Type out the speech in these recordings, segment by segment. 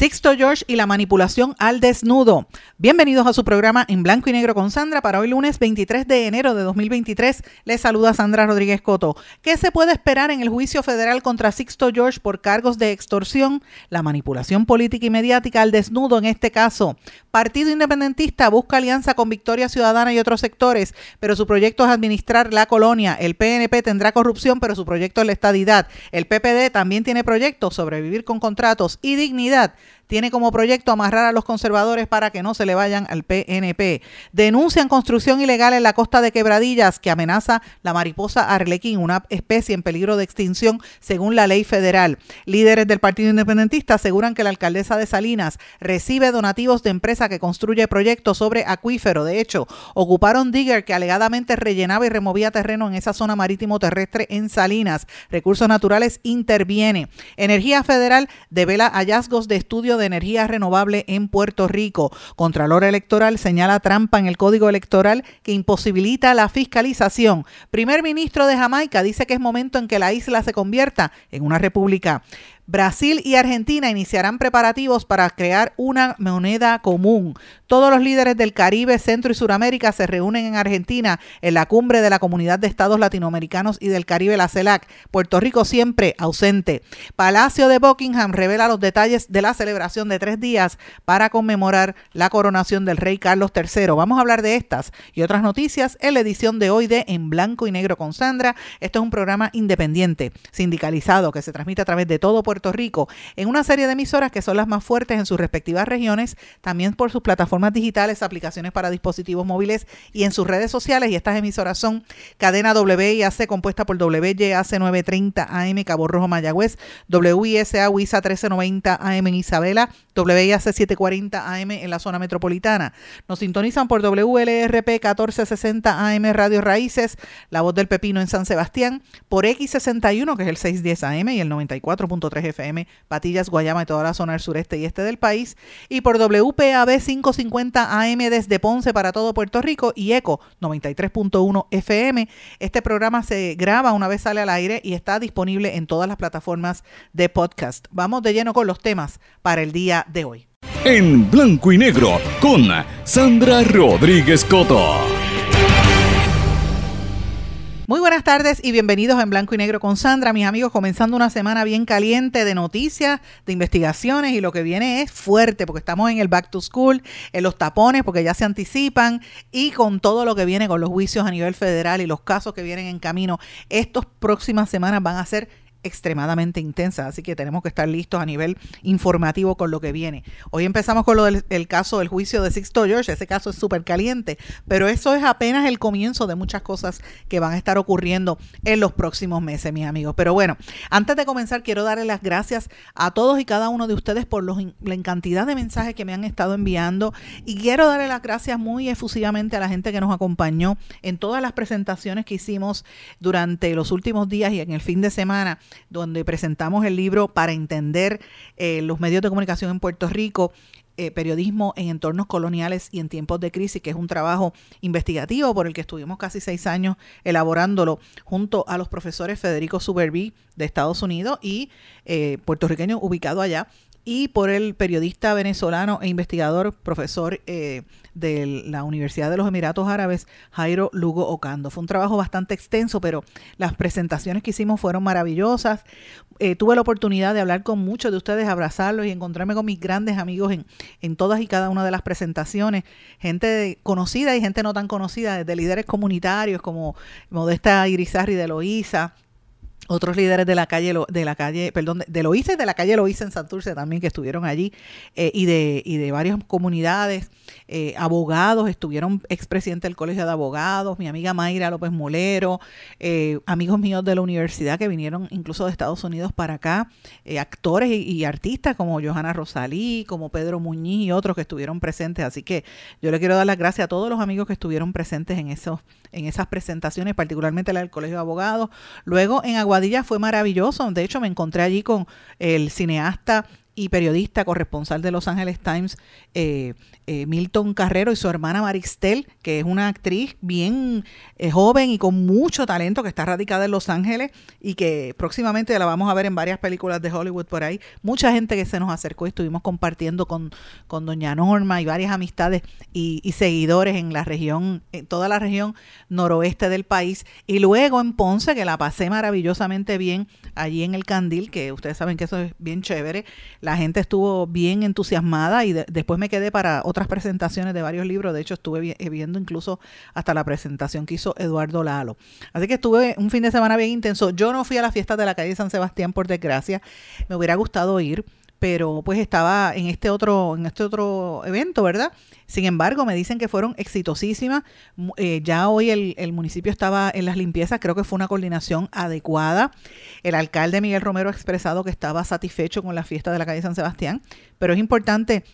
Sixto George y la manipulación al desnudo. Bienvenidos a su programa en blanco y negro con Sandra para hoy lunes 23 de enero de 2023. Les saluda Sandra Rodríguez Coto. ¿Qué se puede esperar en el juicio federal contra Sixto George por cargos de extorsión, la manipulación política y mediática al desnudo en este caso? Partido Independentista busca alianza con Victoria Ciudadana y otros sectores, pero su proyecto es administrar la colonia. El PNP tendrá corrupción, pero su proyecto es la estadidad. El PPD también tiene proyectos, sobrevivir con contratos y dignidad tiene como proyecto amarrar a los conservadores para que no se le vayan al PNP. Denuncian construcción ilegal en la costa de Quebradillas que amenaza la mariposa arlequín, una especie en peligro de extinción según la ley federal. Líderes del Partido Independentista aseguran que la alcaldesa de Salinas recibe donativos de empresa que construye proyectos sobre acuífero. De hecho, ocuparon Digger que alegadamente rellenaba y removía terreno en esa zona marítimo terrestre en Salinas. Recursos Naturales interviene. Energía Federal devela hallazgos de estudio de energía renovable en Puerto Rico. Contralor Electoral señala trampa en el Código Electoral que imposibilita la fiscalización. Primer ministro de Jamaica dice que es momento en que la isla se convierta en una república. Brasil y Argentina iniciarán preparativos para crear una moneda común. Todos los líderes del Caribe, Centro y Suramérica se reúnen en Argentina en la cumbre de la Comunidad de Estados Latinoamericanos y del Caribe, la CELAC. Puerto Rico siempre ausente. Palacio de Buckingham revela los detalles de la celebración de tres días para conmemorar la coronación del rey Carlos III. Vamos a hablar de estas y otras noticias en la edición de hoy de En Blanco y Negro con Sandra. Esto es un programa independiente, sindicalizado, que se transmite a través de todo Puerto Rico en una serie de emisoras que son las más fuertes en sus respectivas regiones, también por sus plataformas digitales, aplicaciones para dispositivos móviles y en sus redes sociales. Y estas emisoras son Cadena WIAC compuesta por WYAC 930 AM Cabo Rojo Mayagüez, WISA WISA 1390 AM en Isabela, WIAC 740 AM en la zona metropolitana. Nos sintonizan por WLRP 1460 AM Radio Raíces, La Voz del Pepino en San Sebastián, por X61 que es el 610 AM y el 94.3 FM, Patillas, Guayama y toda la zona del sureste y este del país, y por WPAB 550 AM desde Ponce para todo Puerto Rico y ECO 93.1 FM. Este programa se graba una vez sale al aire y está disponible en todas las plataformas de podcast. Vamos de lleno con los temas para el día de hoy. En blanco y negro con Sandra Rodríguez Coto. Muy buenas tardes y bienvenidos en Blanco y Negro con Sandra, mis amigos, comenzando una semana bien caliente de noticias, de investigaciones y lo que viene es fuerte porque estamos en el back to school, en los tapones porque ya se anticipan y con todo lo que viene con los juicios a nivel federal y los casos que vienen en camino, estas próximas semanas van a ser extremadamente intensa, así que tenemos que estar listos a nivel informativo con lo que viene. Hoy empezamos con lo del el caso del juicio de Sixto George, ese caso es súper caliente, pero eso es apenas el comienzo de muchas cosas que van a estar ocurriendo en los próximos meses, mis amigos. Pero bueno, antes de comenzar, quiero darle las gracias a todos y cada uno de ustedes por los, la cantidad de mensajes que me han estado enviando y quiero darle las gracias muy efusivamente a la gente que nos acompañó en todas las presentaciones que hicimos durante los últimos días y en el fin de semana donde presentamos el libro para entender eh, los medios de comunicación en Puerto Rico. Eh, periodismo en entornos coloniales y en tiempos de crisis, que es un trabajo investigativo por el que estuvimos casi seis años elaborándolo junto a los profesores Federico Suberví de Estados Unidos y eh, puertorriqueño ubicado allá, y por el periodista venezolano e investigador, profesor eh, de la Universidad de los Emiratos Árabes, Jairo Lugo Ocando. Fue un trabajo bastante extenso, pero las presentaciones que hicimos fueron maravillosas. Eh, tuve la oportunidad de hablar con muchos de ustedes, abrazarlos y encontrarme con mis grandes amigos en, en todas y cada una de las presentaciones. Gente conocida y gente no tan conocida, desde líderes comunitarios como Modesta Irizarri de Loíza, otros líderes de la calle de la calle perdón de Loíza de la calle Loíza en Santurce también que estuvieron allí eh, y de y de varias comunidades eh, abogados estuvieron expresidente del colegio de abogados mi amiga Mayra López Molero eh, amigos míos de la universidad que vinieron incluso de Estados Unidos para acá actores y, artistas como Johanna Rosalí como Pedro Muñiz y otros que estuvieron presentes así que yo le quiero dar las gracias a todos los amigos que estuvieron presentes en esos en esas presentaciones particularmente la del colegio de abogados luego en Agua fue maravilloso. De hecho, me encontré allí con el cineasta y periodista corresponsal de Los Angeles Times, eh, eh, Milton Carrero y su hermana Maristel, que es una actriz bien eh, joven y con mucho talento que está radicada en Los Ángeles y que próximamente la vamos a ver en varias películas de Hollywood por ahí. Mucha gente que se nos acercó y estuvimos compartiendo con, con doña Norma y varias amistades y, y seguidores en la región, en toda la región noroeste del país. Y luego en Ponce, que la pasé maravillosamente bien allí en el Candil, que ustedes saben que eso es bien chévere. La gente estuvo bien entusiasmada y después me quedé para otra presentaciones de varios libros. De hecho, estuve eh, viendo incluso hasta la presentación que hizo Eduardo Lalo. Así que estuve un fin de semana bien intenso. Yo no fui a la fiesta de la calle San Sebastián, por desgracia. Me hubiera gustado ir pero pues estaba en este otro en este otro evento, ¿verdad? Sin embargo, me dicen que fueron exitosísimas. Eh, ya hoy el, el, municipio estaba en las limpiezas, creo que fue una coordinación adecuada. El alcalde Miguel Romero ha expresado que estaba satisfecho con la fiesta de la calle San Sebastián, pero es importante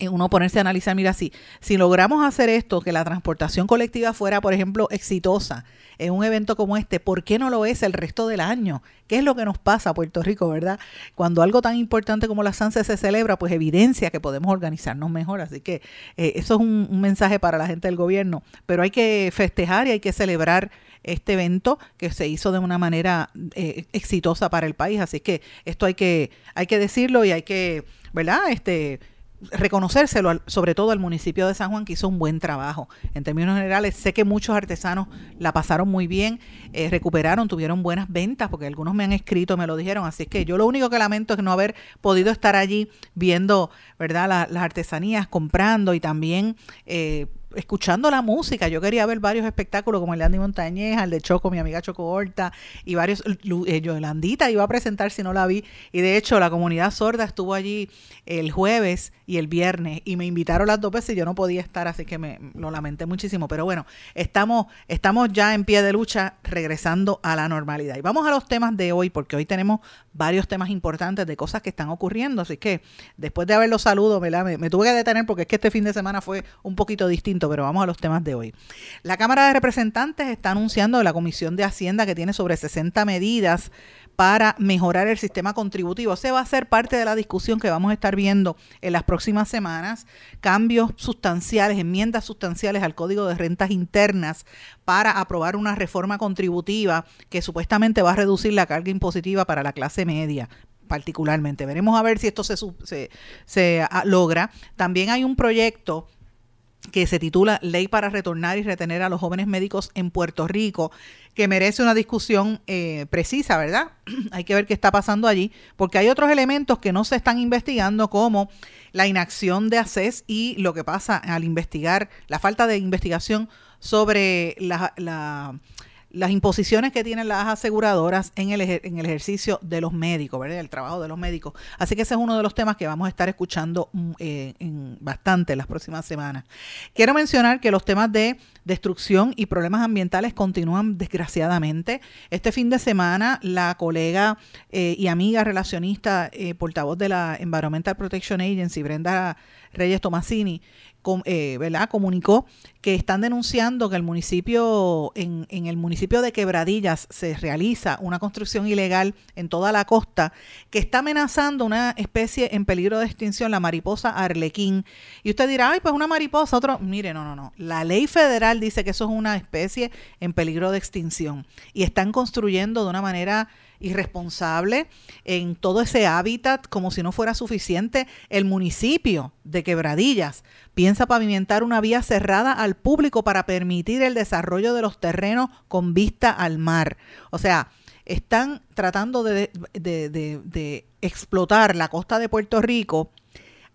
uno ponerse a analizar, mira, si, si logramos hacer esto, que la transportación colectiva fuera, por ejemplo, exitosa en un evento como este, ¿por qué no lo es el resto del año? ¿Qué es lo que nos pasa a Puerto Rico, verdad? Cuando algo tan importante como la SANSE se celebra, pues evidencia que podemos organizarnos mejor. Así que eh, eso es un, mensaje para la gente del gobierno. Pero hay que festejar y hay que celebrar este evento que se hizo de una manera eh, exitosa para el país. Así que esto hay que, hay que decirlo y hay que, ¿verdad? Este reconocérselo, sobre todo al municipio de San Juan, que hizo un buen trabajo. En términos generales, sé que muchos artesanos la pasaron muy bien, eh, recuperaron, tuvieron buenas ventas, porque algunos me han escrito, me lo dijeron. Así que yo lo único que lamento es no haber podido estar allí viendo, ¿verdad?, las artesanías, comprando y también... Eh, escuchando la música. Yo quería ver varios espectáculos como el de Andy Montañez, el de Choco, mi amiga Choco Horta, y varios. Eh, Yolandita iba a presentar si no la vi. Y de hecho, la comunidad sorda estuvo allí el jueves y el viernes y me invitaron las dos veces y yo no podía estar, así que me lo lamenté muchísimo. Pero bueno, estamos, estamos ya en pie de lucha regresando a la normalidad. Y vamos a los temas de hoy, porque hoy tenemos varios temas importantes de cosas que están ocurriendo. Así que después de haber los saludos, Me, me tuve que detener porque es que este fin de semana fue un poquito distinto, pero vamos a los temas de hoy. La Cámara de Representantes está anunciando la Comisión de Hacienda que tiene sobre 60 medidas para mejorar el sistema contributivo. Ese va a ser parte de la discusión que vamos a estar viendo en las próximas semanas. Cambios sustanciales, enmiendas sustanciales al Código de Rentas Internas para aprobar una reforma contributiva que supuestamente va a reducir la carga impositiva para la clase media particularmente. Veremos a ver si esto se, se, se ah, logra. También hay un proyecto que se titula Ley para retornar y retener a los jóvenes médicos en Puerto Rico, que merece una discusión eh, precisa, ¿verdad? hay que ver qué está pasando allí, porque hay otros elementos que no se están investigando, como la inacción de ACES y lo que pasa al investigar, la falta de investigación sobre la, la las imposiciones que tienen las aseguradoras en el, en el ejercicio de los médicos, ¿verdad? El trabajo de los médicos. Así que ese es uno de los temas que vamos a estar escuchando mm, eh, en bastante las próximas semanas. Quiero mencionar que los temas de destrucción y problemas ambientales continúan desgraciadamente. Este fin de semana, la colega eh, y amiga relacionista, eh, portavoz de la Environmental Protection Agency, Brenda Reyes Tomasini, eh, ¿verdad? comunicó que están denunciando que el municipio, en, en, el municipio de Quebradillas se realiza una construcción ilegal en toda la costa que está amenazando una especie en peligro de extinción, la mariposa arlequín. Y usted dirá, ay, pues una mariposa, otro. Mire, no, no, no. La ley federal dice que eso es una especie en peligro de extinción. Y están construyendo de una manera irresponsable en todo ese hábitat como si no fuera suficiente. El municipio de Quebradillas piensa pavimentar una vía cerrada al público para permitir el desarrollo de los terrenos con vista al mar. O sea, están tratando de, explotar la costa de Puerto Rico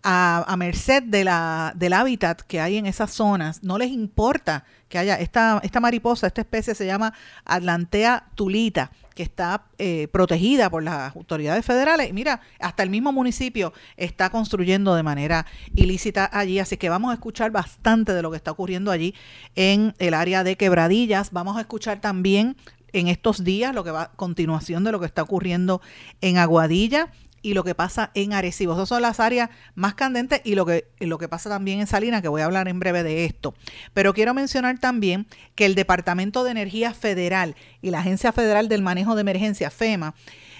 a, merced de la, del hábitat que hay en esas zonas. No les importa que haya esta, esta mariposa, esta especie se llama Atlantea tulita, que está eh, protegida por las autoridades federales. Mira, hasta el mismo municipio está construyendo de manera ilícita allí. Así que vamos a escuchar bastante de lo que está ocurriendo allí en el área de quebradillas. Vamos a escuchar también en estos días lo que va a continuación de lo que está ocurriendo en Aguadilla y lo que pasa en Arecibo. Esas son las áreas más candentes y lo que, lo que pasa también en Salinas, que voy a hablar en breve de esto. Pero quiero mencionar también que el Departamento de Energía Federal y la Agencia Federal del Manejo de Emergencia, FEMA,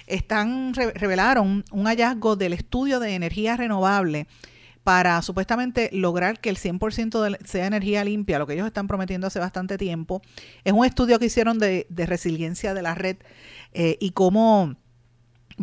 están, revelaron un hallazgo del estudio de energía renovable para supuestamente lograr que el 100% sea energía limpia, lo que ellos están prometiendo hace bastante tiempo. Es un estudio que hicieron de, resiliencia de la red eh, y cómo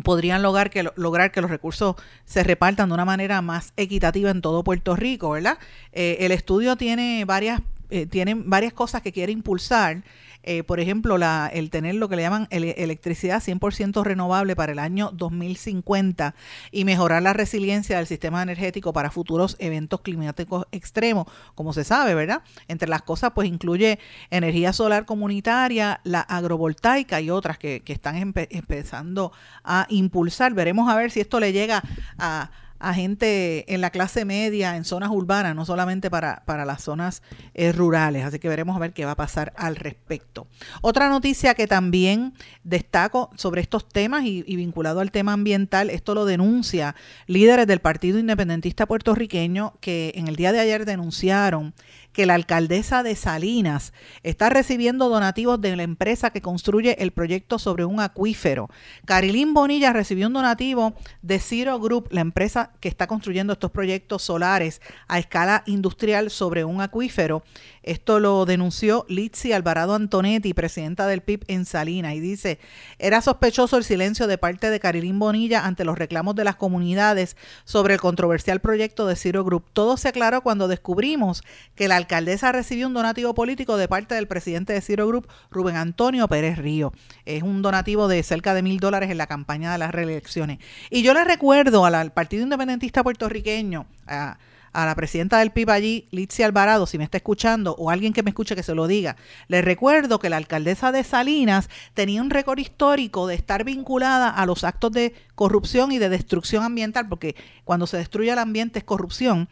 podrían lograr que, lograr que los recursos se repartan de una manera más equitativa en todo Puerto Rico, ¿verdad? Eh, el estudio tiene varias, eh, tiene varias cosas que quiere impulsar eh, por ejemplo, el tener lo que le llaman electricidad 100% renovable para el año 2050 y mejorar la resiliencia del sistema energético para futuros eventos climáticos extremos, como se sabe, ¿verdad? Entre las cosas, pues incluye energía solar comunitaria, la agrovoltaica y otras que, que están empezando a impulsar. Veremos a ver si esto le llega a a gente en la clase media, en zonas urbanas, no solamente para, para las zonas eh, rurales. Así que veremos a ver qué va a pasar al respecto. Otra noticia que también destaco sobre estos temas y, y vinculado al tema ambiental, esto lo denuncia líderes del Partido Independentista puertorriqueño que en el día de ayer denunciaron que la alcaldesa de Salinas está recibiendo donativos de la empresa que construye el proyecto sobre un acuífero. Carilín Bonilla recibió un donativo de Ciro Group, la empresa que está construyendo estos proyectos solares a escala industrial sobre un acuífero. Esto lo denunció Litsi Alvarado Antonetti, presidenta del PIB en Salinas, y dice, era sospechoso el silencio de parte de Carilín Bonilla ante los reclamos de las comunidades sobre el controversial proyecto de Ciro Group. Todo se aclaró cuando descubrimos que la alcaldesa recibió un donativo político de parte del presidente de Ciro Group, Rubén Antonio Pérez Río. Es un donativo de cerca de mil dólares en la campaña de las reelecciones. Y yo le recuerdo al, Partido Independentista puertorriqueño, a, la presidenta del PIB allí, Litzia Alvarado, si me está escuchando, o alguien que me escuche que se lo diga, le recuerdo que la alcaldesa de Salinas tenía un récord histórico de estar vinculada a los actos de corrupción y de destrucción ambiental, porque cuando se destruye el ambiente es corrupción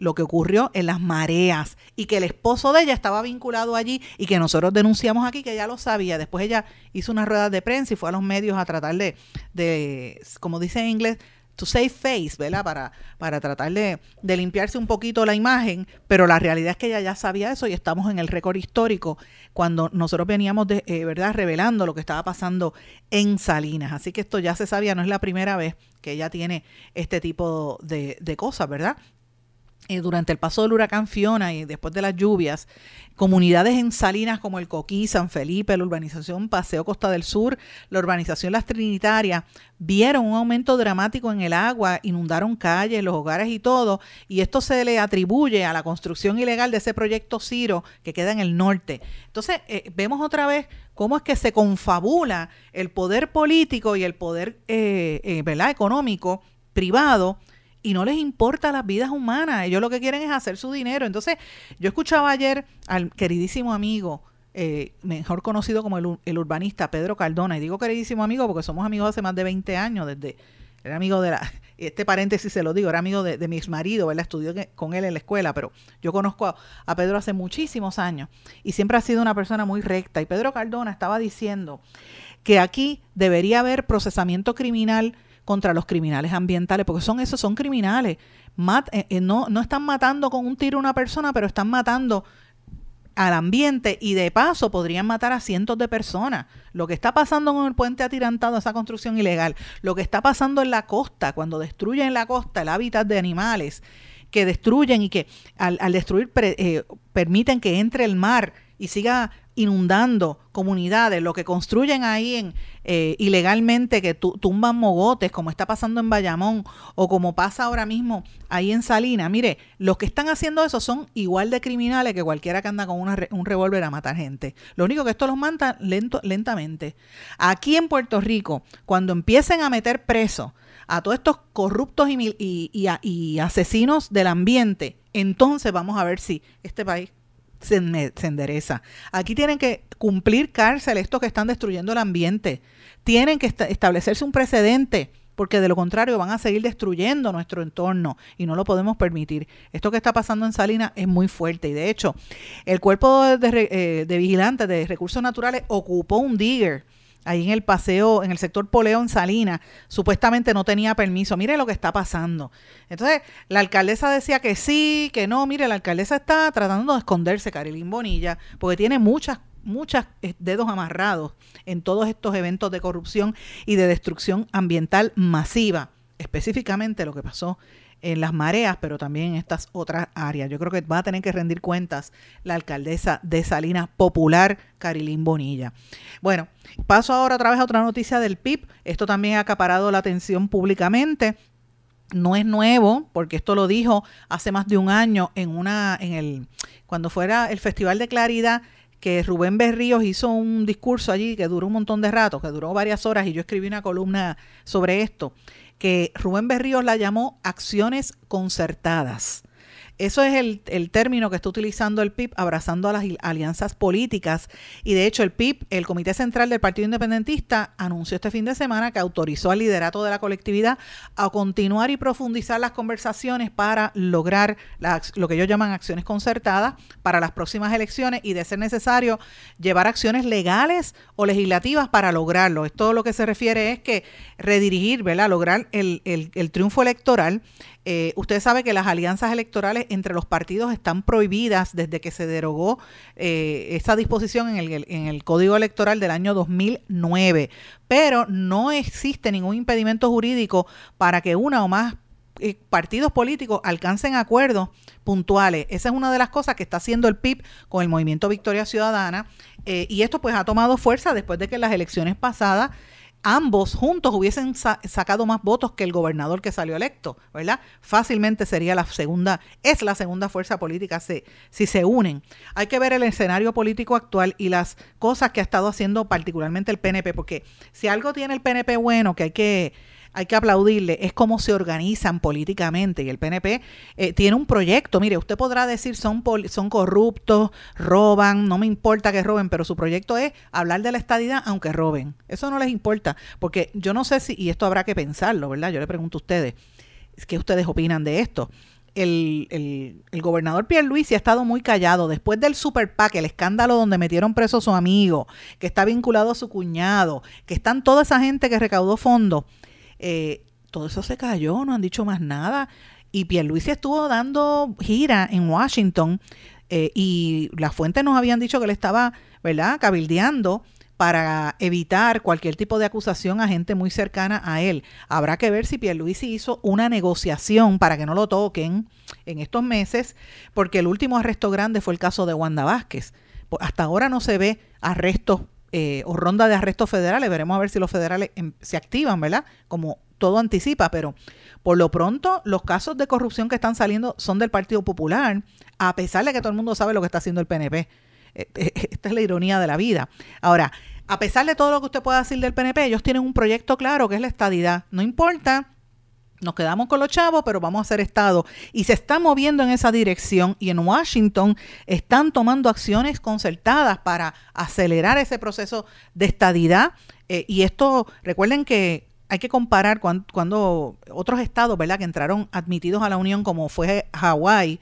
lo que ocurrió en las mareas y que el esposo de ella estaba vinculado allí y que nosotros denunciamos aquí que ella lo sabía. Después ella hizo una rueda de prensa y fue a los medios a tratar de, de como dice en inglés, to save face, ¿verdad? Para, para tratar de, limpiarse un poquito la imagen, pero la realidad es que ella ya sabía eso y estamos en el récord histórico cuando nosotros veníamos, de, eh, ¿verdad? Revelando lo que estaba pasando en Salinas. Así que esto ya se sabía, no es la primera vez que ella tiene este tipo de, de cosas, ¿verdad? Eh, durante el paso del huracán Fiona y después de las lluvias, comunidades en Salinas como el Coquí, San Felipe, la urbanización Paseo Costa del Sur, la urbanización Las Trinitarias, vieron un aumento dramático en el agua, inundaron calles, los hogares y todo, y esto se le atribuye a la construcción ilegal de ese proyecto Ciro que queda en el norte. Entonces, eh, vemos otra vez cómo es que se confabula el poder político y el poder eh, ¿verdad? económico privado y no les importa las vidas humanas. Ellos lo que quieren es hacer su dinero. Entonces, yo escuchaba ayer al queridísimo amigo, eh, mejor conocido como el, urbanista Pedro Cardona, y digo queridísimo amigo porque somos amigos hace más de 20 años, desde, era amigo de la, este paréntesis se lo digo, era amigo de, mi ex marido, él estudió con él en la escuela, pero yo conozco a, a Pedro hace muchísimos años y siempre ha sido una persona muy recta. Y Pedro Cardona estaba diciendo que aquí debería haber procesamiento criminal contra los criminales ambientales, porque son esos, son criminales. Eh, eh, no, no están matando con un tiro a una persona, pero están matando al ambiente y de paso podrían matar a cientos de personas. Lo que está pasando con el puente atirantado, esa construcción ilegal, lo que está pasando en la costa, cuando destruyen la costa el hábitat de animales, que destruyen y que al, destruir eh, permiten que entre el mar y siga inundando comunidades, lo que construyen ahí en, eh, ilegalmente, que tumban mogotes, como está pasando en Bayamón o como pasa ahora mismo ahí en Salina. Mire, los que están haciendo eso son igual de criminales que cualquiera que anda con un revólver a matar gente. Lo único que esto los manda lento, lentamente. Aquí en Puerto Rico, cuando empiecen a meter presos a todos estos corruptos y, y asesinos del ambiente, entonces vamos a ver si este país se, endereza. Aquí tienen que cumplir cárcel estos que están destruyendo el ambiente. Tienen que establecerse un precedente porque de lo contrario van a seguir destruyendo nuestro entorno y no lo podemos permitir. Esto que está pasando en Salinas es muy fuerte y de hecho el cuerpo de, eh, de vigilantes de recursos naturales ocupó un digger ahí en el paseo, en el sector Poleo en Salina, supuestamente no tenía permiso. Mire lo que está pasando. Entonces, la alcaldesa decía que sí, que no. Mire, la alcaldesa está tratando de esconderse, Carilín Bonilla, porque tiene muchas muchos eh, dedos amarrados en todos estos eventos de corrupción y de destrucción ambiental masiva, específicamente lo que pasó en las mareas, pero también en estas otras áreas. Yo creo que va a tener que rendir cuentas la alcaldesa de Salinas Popular, Carilín Bonilla. Bueno, paso ahora otra vez a otra noticia del PIB. Esto también ha acaparado la atención públicamente. No es nuevo, porque esto lo dijo hace más de un año en una, en el, cuando fuera el Festival de Claridad que Rubén Berríos hizo un discurso allí que duró un montón de rato, que duró varias horas y yo escribí una columna sobre esto que Rubén Berríos la llamó acciones concertadas. Eso es el, término que está utilizando el PIB, abrazando a las alianzas políticas. Y de hecho, el PIB, el Comité Central del Partido Independentista, anunció este fin de semana que autorizó al liderato de la colectividad a continuar y profundizar las conversaciones para lograr lo que ellos llaman acciones concertadas para las próximas elecciones y, de ser necesario, llevar acciones legales o legislativas para lograrlo. Esto lo que se refiere es que redirigir, ¿verdad? Lograr el, el triunfo electoral eh, usted sabe que las alianzas electorales entre los partidos están prohibidas desde que se derogó eh, esa disposición en el, en el Código Electoral del año 2009, pero no existe ningún impedimento jurídico para que una o más eh, partidos políticos alcancen acuerdos puntuales. Esa es una de las cosas que está haciendo el PIB con el movimiento Victoria Ciudadana y esto pues ha tomado fuerza después de que las elecciones pasadas ambos juntos hubiesen sacado más votos que el gobernador que salió electo, ¿verdad? Fácilmente sería la segunda, es la segunda fuerza política si, si se unen. Hay que ver el escenario político actual y las cosas que ha estado haciendo particularmente el PNP, porque si algo tiene el PNP bueno, que hay que hay que aplaudirle, es cómo se organizan políticamente. Y el PNP eh, tiene un proyecto. Mire, usted podrá decir son, son corruptos, roban, no me importa que roben, pero su proyecto es hablar de la estadidad aunque roben. Eso no les importa, porque yo no sé si, y esto habrá que pensarlo, ¿verdad? Yo le pregunto a ustedes, ¿qué ustedes opinan de esto? El, el, el, gobernador Pierluisi ha estado muy callado después del super PAC, el escándalo donde metieron preso a su amigo, que está vinculado a su cuñado, que están toda esa gente que recaudó fondos. Eh, todo eso se cayó, no han dicho más nada. Y Pierluisi estuvo dando gira en Washington eh, y las fuentes nos habían dicho que él estaba, ¿verdad?, cabildeando para evitar cualquier tipo de acusación a gente muy cercana a él. Habrá que ver si Pierluisi hizo una negociación para que no lo toquen en estos meses, porque el último arresto grande fue el caso de Wanda Vázquez. Hasta ahora no se ve arrestos eh, o ronda de arrestos federales. Veremos a ver si los federales em, se activan, ¿verdad? Como todo anticipa, pero por lo pronto los casos de corrupción que están saliendo son del Partido Popular, a pesar de que todo el mundo sabe lo que está haciendo el PNP. Eh, eh, esta es la ironía de la vida. Ahora, a pesar de todo lo que usted pueda decir del PNP, ellos tienen un proyecto claro que es la estadidad. No importa nos quedamos con los chavos, pero vamos a hacer Estado. Y se está moviendo en esa dirección y en Washington están tomando acciones concertadas para acelerar ese proceso de estadidad. Eh, y esto, recuerden que hay que comparar cuando, otros estados, ¿verdad?, que entraron admitidos a la Unión, como fue Hawái.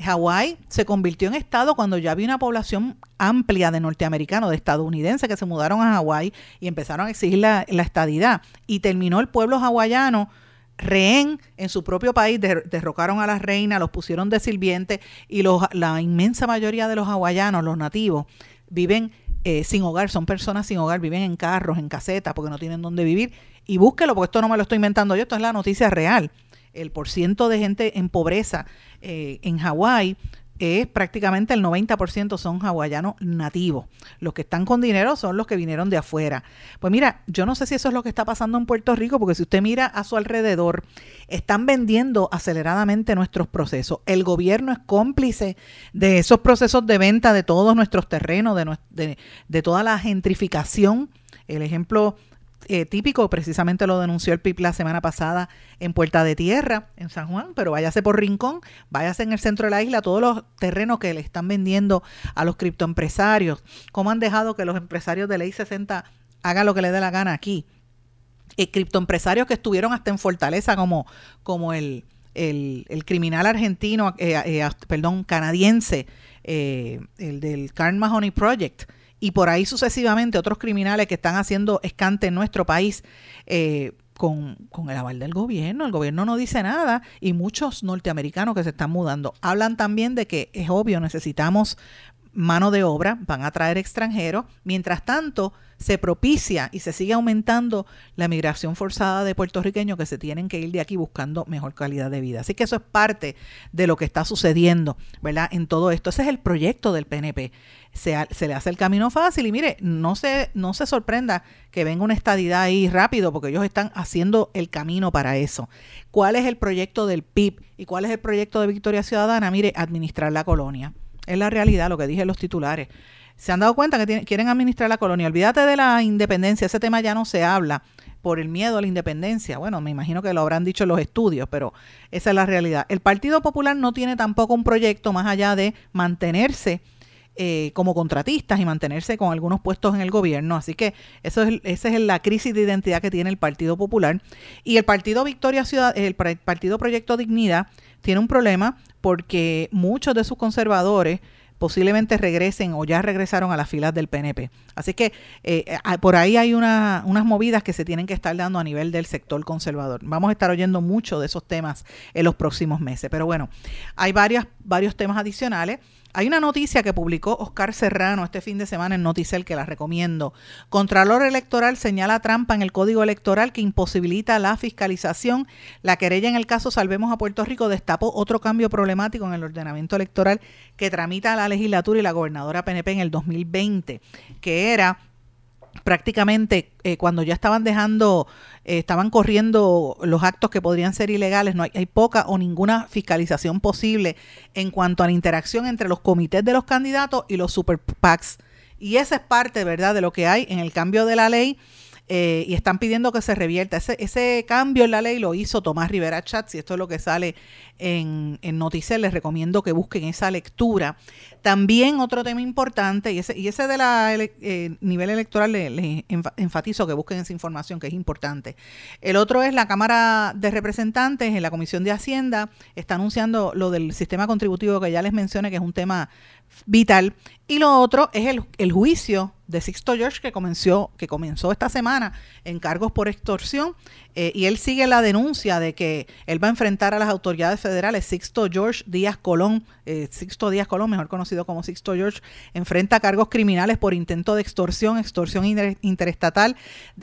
Hawái se convirtió en estado cuando ya había una población amplia de norteamericanos, de estadounidenses que se mudaron a Hawái y empezaron a exigir la, la estadidad. Y terminó el pueblo hawaiano rehén en su propio país, derrocaron a la reina, los pusieron de sirviente y los, la inmensa mayoría de los hawaianos, los nativos, viven eh, sin hogar, son personas sin hogar, viven en carros, en casetas, porque no tienen dónde vivir. Y búsquelo, porque esto no me lo estoy inventando yo, esto es la noticia real. El porciento de gente en pobreza eh, en Hawái es prácticamente el 90% son hawaianos nativos. Los que están con dinero son los que vinieron de afuera. Pues mira, yo no sé si eso es lo que está pasando en Puerto Rico, porque si usted mira a su alrededor, están vendiendo aceleradamente nuestros procesos. El gobierno es cómplice de esos procesos de venta de todos nuestros terrenos, de, de, de toda la gentrificación. El ejemplo eh, típico, precisamente lo denunció el PIB la semana pasada en Puerta de Tierra, en San Juan, pero váyase por Rincón, váyase en el centro de la isla, todos los terrenos que le están vendiendo a los criptoempresarios, cómo han dejado que los empresarios de ley 60 hagan lo que les dé la gana aquí. Eh, criptoempresarios que estuvieron hasta en Fortaleza como, como el, el, criminal argentino, eh, perdón, canadiense, el del Carl Mahoney Project, y por ahí sucesivamente otros criminales que están haciendo escante en nuestro país eh, con, con, el aval del gobierno. El gobierno no dice nada y muchos norteamericanos que se están mudando hablan también de que es obvio, necesitamos mano de obra, van a traer extranjeros. Mientras tanto, se propicia y se sigue aumentando la migración forzada de puertorriqueños que se tienen que ir de aquí buscando mejor calidad de vida. Así que eso es parte de lo que está sucediendo, ¿verdad? En todo esto. Ese es el proyecto del PNP. Se, le hace el camino fácil y mire, no se, no se sorprenda que venga una estadidad ahí rápido porque ellos están haciendo el camino para eso. ¿Cuál es el proyecto del PIB y cuál es el proyecto de Victoria Ciudadana? Mire, administrar la colonia. Es la realidad, lo que dije en los titulares. Se han dado cuenta que quieren administrar la colonia. Olvídate de la independencia, ese tema ya no se habla por el miedo a la independencia. Bueno, me imagino que lo habrán dicho los estudios, pero esa es la realidad. El Partido Popular no tiene tampoco un proyecto más allá de mantenerse eh, como contratistas y mantenerse con algunos puestos en el gobierno. Así que eso es, esa es la crisis de identidad que tiene el Partido Popular. Y el Partido Victoria Ciudad, el Partido Proyecto Dignidad tiene un problema porque muchos de sus conservadores posiblemente regresen o ya regresaron a las filas del PNP. Así que eh, por ahí hay unas movidas que se tienen que estar dando a nivel del sector conservador. Vamos a estar oyendo mucho de esos temas en los próximos meses. Pero bueno, hay varias, varios temas adicionales. Hay una noticia que publicó Oscar Serrano este fin de semana en Noticel que la recomiendo. Contralor Electoral señala trampa en el Código Electoral que imposibilita la fiscalización. La querella en el caso Salvemos a Puerto Rico destapó otro cambio problemático en el ordenamiento electoral que tramita la legislatura y la gobernadora PNP en el 2020, que era prácticamente eh, cuando ya estaban dejando, eh, estaban corriendo los actos que podrían ser ilegales, no hay, hay, poca o ninguna fiscalización posible en cuanto a la interacción entre los comités de los candidatos y los super PACs. Y esa es parte, ¿verdad?, de lo que hay en el cambio de la ley eh, y están pidiendo que se revierta. Ese, ese cambio en la ley lo hizo Tomás Rivera Chatz y esto es lo que sale en, en Noticel. Les recomiendo que busquen esa lectura. También otro tema importante, y ese, y ese de la eh, nivel electoral les enfatizo que busquen esa información que es importante. El otro es la Cámara de Representantes en la Comisión de Hacienda, está anunciando lo del sistema contributivo que ya les mencioné, que es un tema vital. Y lo otro es el, el juicio de Sixto George que comenzó, que comenzó esta semana en cargos por extorsión eh, y él sigue la denuncia de que él va a enfrentar a las autoridades federales. Sixto George Díaz Colón, eh, Sixto Díaz Colón, mejor conocido como Sixto George, enfrenta cargos criminales por intento de extorsión, extorsión interestatal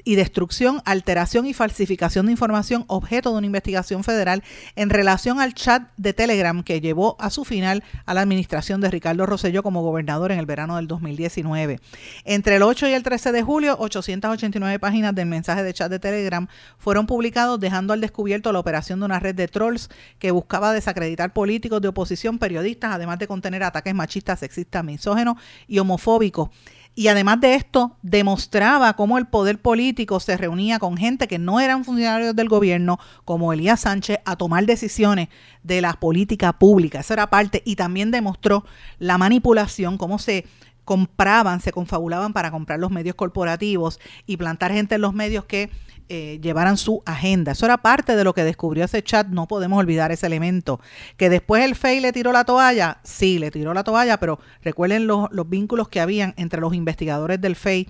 y destrucción, alteración y falsificación de información objeto de una investigación federal en relación al chat de Telegram que llevó a su final a la administración de Ricardo Rosselló como gobernador en el verano del 2019. Entre el 8 y el 13 de julio, 889 páginas del mensaje de chat de Telegram fueron publicados dejando al descubierto la operación de una red de trolls que buscaba desacreditar políticos de oposición, periodistas, además de contener ataques machistas, sexistas, misógenos y homofóbicos. Y además de esto, demostraba cómo el poder político se reunía con gente que no eran funcionarios del gobierno, como Elías Sánchez, a tomar decisiones de la política pública. Eso era parte. Y también demostró la manipulación, cómo se compraban, se confabulaban para comprar los medios corporativos y plantar gente en los medios que eh, llevaran su agenda. Eso era parte de lo que descubrió ese chat, no podemos olvidar ese elemento. Que después el FEI le tiró la toalla, sí, le tiró la toalla, pero recuerden los, los vínculos que habían entre los investigadores del FEI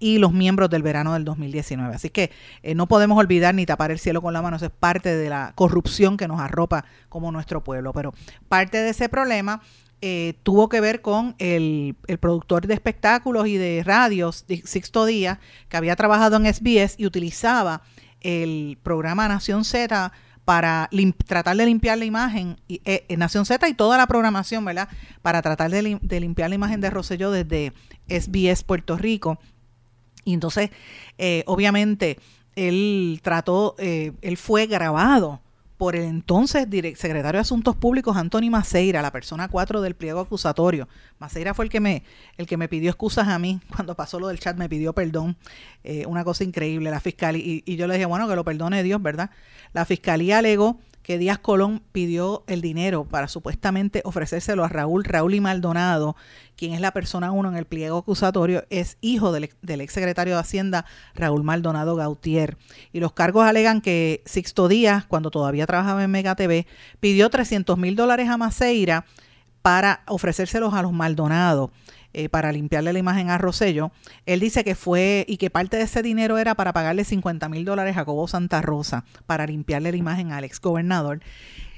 y los miembros del verano del 2019. Así que eh, no podemos olvidar ni tapar el cielo con la mano, eso es parte de la corrupción que nos arropa como nuestro pueblo. Pero parte de ese problema eh, tuvo que ver con el, productor de espectáculos y de radios, Sixto Díaz, que había trabajado en SBS y utilizaba el programa Nación Z para tratar de limpiar la imagen, y, eh, Nación Z y toda la programación, ¿verdad? Para tratar de, limpiar la imagen de Rosselló desde SBS Puerto Rico. Y entonces, eh, obviamente, él trató, eh, él fue grabado por el entonces secretario de Asuntos Públicos, Anthony Maceira, la persona 4 del pliego acusatorio. Maceira fue el que me, el que me pidió excusas a mí cuando pasó lo del chat, me pidió perdón. Eh, una cosa increíble, la fiscalía. Y, y, yo le dije, bueno, que lo perdone Dios, ¿verdad? La fiscalía alegó que Díaz Colón pidió el dinero para supuestamente ofrecérselo a Raúl, Raúl y Maldonado, quien es la persona uno en el pliego acusatorio, es hijo del, ex secretario de Hacienda Raúl Maldonado Gautier. Y los cargos alegan que Sixto Díaz, cuando todavía trabajaba en Mega TV, pidió 300 mil dólares a Maceira para ofrecérselos a los Maldonado. Eh, para limpiarle la imagen a Rosello, él dice que fue y que parte de ese dinero era para pagarle 50 mil dólares a Cobo Santa Rosa para limpiarle la imagen al ex gobernador.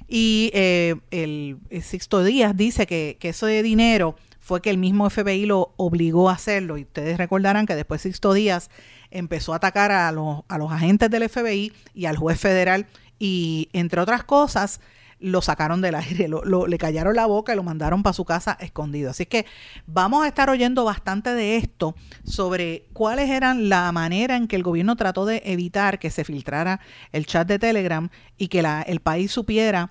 Y eh, el, Sixto Díaz dice que, que ese dinero fue que el mismo FBI lo obligó a hacerlo. Y ustedes recordarán que después Sixto Díaz empezó a atacar a los, a los agentes del FBI y al juez federal y, entre otras cosas, lo sacaron del aire, lo, le callaron la boca y lo mandaron para su casa escondido. Así que vamos a estar oyendo bastante de esto sobre cuáles eran la manera en que el gobierno trató de evitar que se filtrara el chat de Telegram y que la, el país supiera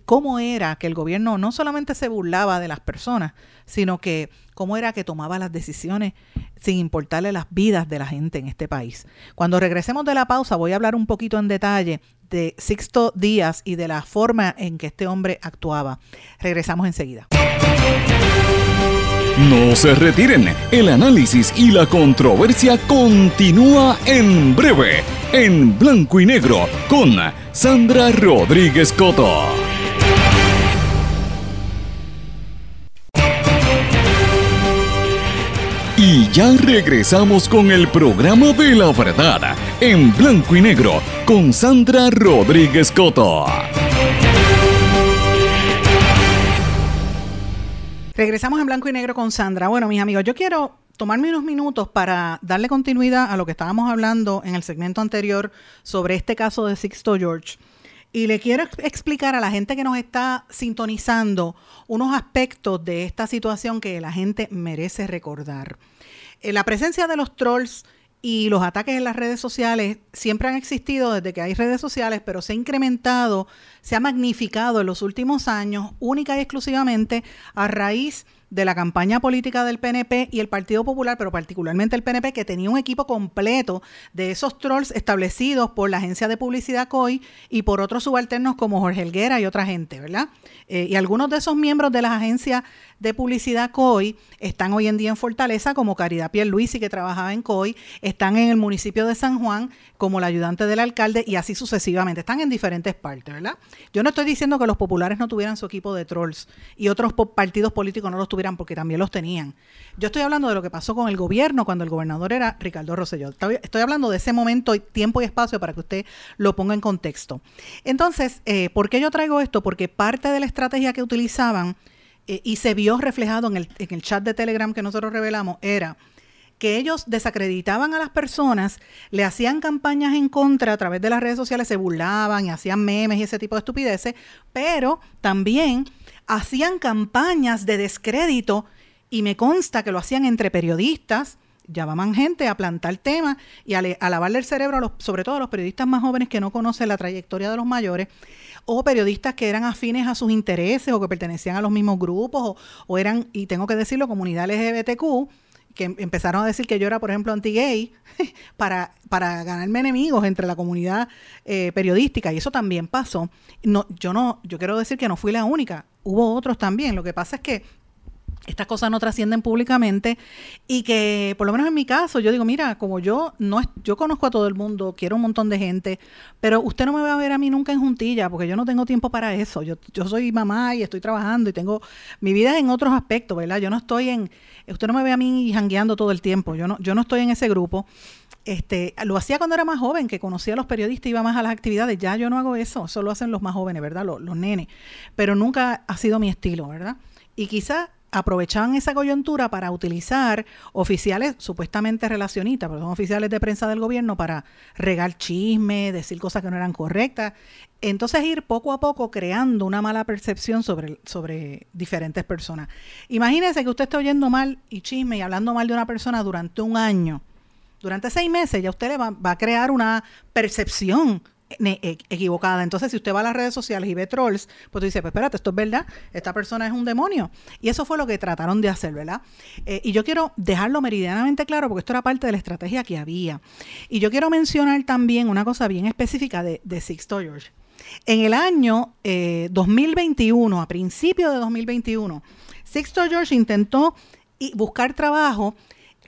cómo era que el gobierno no solamente se burlaba de las personas, sino que cómo era que tomaba las decisiones sin importarle las vidas de la gente en este país. Cuando regresemos de la pausa voy a hablar un poquito en detalle de Sixto Díaz y de la forma en que este hombre actuaba. Regresamos enseguida. No se retiren, el análisis y la controversia continúa en breve, en blanco y negro, con Sandra Rodríguez Coto. Y ya regresamos con el programa de la verdad en blanco y negro con Sandra Rodríguez Coto. Regresamos en blanco y negro con Sandra. Bueno, mis amigos, yo quiero tomarme unos minutos para darle continuidad a lo que estábamos hablando en el segmento anterior sobre este caso de Sixto George. Y le quiero explicar a la gente que nos está sintonizando unos aspectos de esta situación que la gente merece recordar. Eh, la presencia de los trolls y los ataques en las redes sociales siempre han existido desde que hay redes sociales, pero se ha incrementado, se ha magnificado en los últimos años única y exclusivamente a raíz de la campaña política del PNP y el Partido Popular, pero particularmente el PNP, que tenía un equipo completo de esos trolls establecidos por la agencia de publicidad COI y por otros subalternos como Jorge Helguera y otra gente, ¿verdad? Eh, y algunos de esos miembros de las agencias de publicidad COI están hoy en día en Fortaleza, como Caridad Pierluisi, que trabajaba en COI, están en el municipio de San Juan como la ayudante del alcalde y así sucesivamente. Están en diferentes partes, ¿verdad? Yo no estoy diciendo que los populares no tuvieran su equipo de trolls y otros partidos políticos no los tuvieran porque también los tenían. Yo estoy hablando de lo que pasó con el gobierno cuando el gobernador era Ricardo Rosselló. Estoy, hablando de ese momento, tiempo y espacio para que usted lo ponga en contexto. Entonces, eh, ¿por qué yo traigo esto? Porque parte de la estrategia que utilizaban eh, y se vio reflejado en el, en el chat de Telegram que nosotros revelamos era que ellos desacreditaban a las personas, le hacían campañas en contra a través de las redes sociales, se burlaban y hacían memes y ese tipo de estupideces, pero también hacían campañas de descrédito y me consta que lo hacían entre periodistas, llamaban gente a plantar temas y a, lavarle el cerebro, sobre todo a los periodistas más jóvenes que no conocen la trayectoria de los mayores, o periodistas que eran afines a sus intereses o que pertenecían a los mismos grupos, o, o eran, y tengo que decirlo, comunidad LGBTQ, que em, empezaron a decir que yo era, por ejemplo, anti-gay para, para ganarme enemigos entre la comunidad eh, periodística y eso también pasó. No, yo no, yo quiero decir que no fui la única, hubo otros también. Lo que pasa es que estas cosas no trascienden públicamente y que por lo menos en mi caso yo digo, mira, como yo no yo conozco a todo el mundo, quiero un montón de gente, pero usted no me va a ver a mí nunca en juntilla porque yo no tengo tiempo para eso. Yo, yo soy mamá y estoy trabajando y tengo mi vida en otros aspectos, ¿verdad? Yo no estoy en usted no me ve a mí jangueando todo el tiempo. Yo no yo no estoy en ese grupo. Este, lo hacía cuando era más joven, que conocía a los periodistas, iba más a las actividades. Ya yo no hago eso, eso lo hacen los más jóvenes, ¿verdad? Los, los nenes. Pero nunca ha sido mi estilo, ¿verdad? Y quizás aprovechaban esa coyuntura para utilizar oficiales supuestamente relacionistas, pero son oficiales de prensa del gobierno para regar chisme, decir cosas que no eran correctas. Entonces ir poco a poco creando una mala percepción sobre, sobre diferentes personas. Imagínense que usted está oyendo mal y chisme y hablando mal de una persona durante un año. Durante seis meses ya usted le va, va a crear una percepción equivocada. Entonces, si usted va a las redes sociales y ve trolls, pues tú dices, pues espérate, esto es verdad, esta persona es un demonio. Y eso fue lo que trataron de hacer, ¿verdad? Eh, y yo quiero dejarlo meridianamente claro porque esto era parte de la estrategia que había. Y yo quiero mencionar también una cosa bien específica de, Sixto George. En el año 2021, eh, a principios de 2021, Sixto George intentó buscar trabajo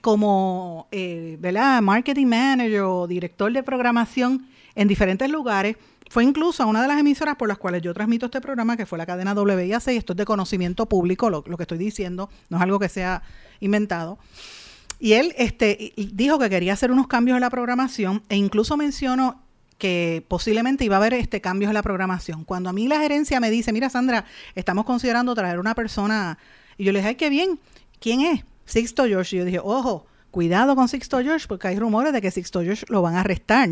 como eh, ¿verdad? marketing manager o director de programación en diferentes lugares. Fue incluso a una de las emisoras por las cuales yo transmito este programa, que fue la cadena WIAC, y esto es de conocimiento público, lo, que estoy diciendo, no es algo que sea inventado. Y él este, dijo que quería hacer unos cambios en la programación e incluso mencionó que posiblemente iba a haber este cambios en la programación. Cuando a mí la gerencia me dice, mira Sandra, estamos considerando traer una persona, y yo le dije, ay, qué bien, ¿quién es? Sixto George. Y yo dije, ojo, cuidado con Sixto George, porque hay rumores de que Sixto George lo van a arrestar.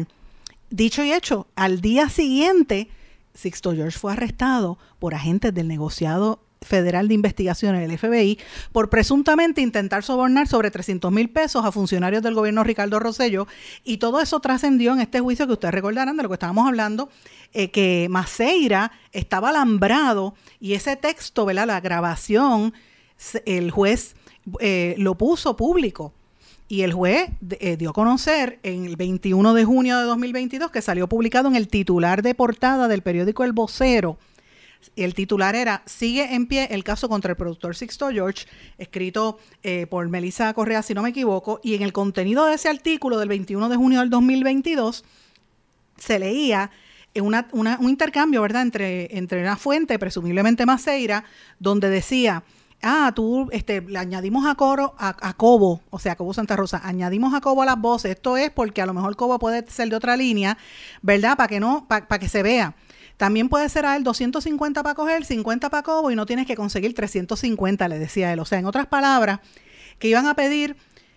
Dicho y hecho, al día siguiente, Sixto George fue arrestado por agentes del negociado federal de investigación, el FBI, por presuntamente intentar sobornar sobre 300 mil pesos a funcionarios del gobierno Ricardo Rosello. Y todo eso trascendió en este juicio que ustedes recordarán de lo que estábamos hablando, eh, que Maceira estaba alambrado y ese texto, ¿verdad? la grabación, el juez eh, lo puso público. Y el juez eh, dio a conocer en el 21 de junio de 2022 que salió publicado en el titular de portada del periódico El Vocero. El titular era Sigue en pie el caso contra el productor Sixto George, escrito eh, por Melissa Correa, si no me equivoco, y en el contenido de ese artículo del 21 de junio del 2022 se leía una, un intercambio, ¿verdad?, entre, entre una fuente, presumiblemente Maceira, donde decía ah, tú este, le añadimos a coro, a, Cobo, o sea, Cobo Santa Rosa, añadimos a Cobo a las voces. Esto es porque a lo mejor Cobo puede ser de otra línea, ¿verdad? Para que no, para que se vea. También puede ser a él 250 para coger, 50 para Cobo y no tienes que conseguir 350, le decía él. O sea, en otras palabras, que iban a pedir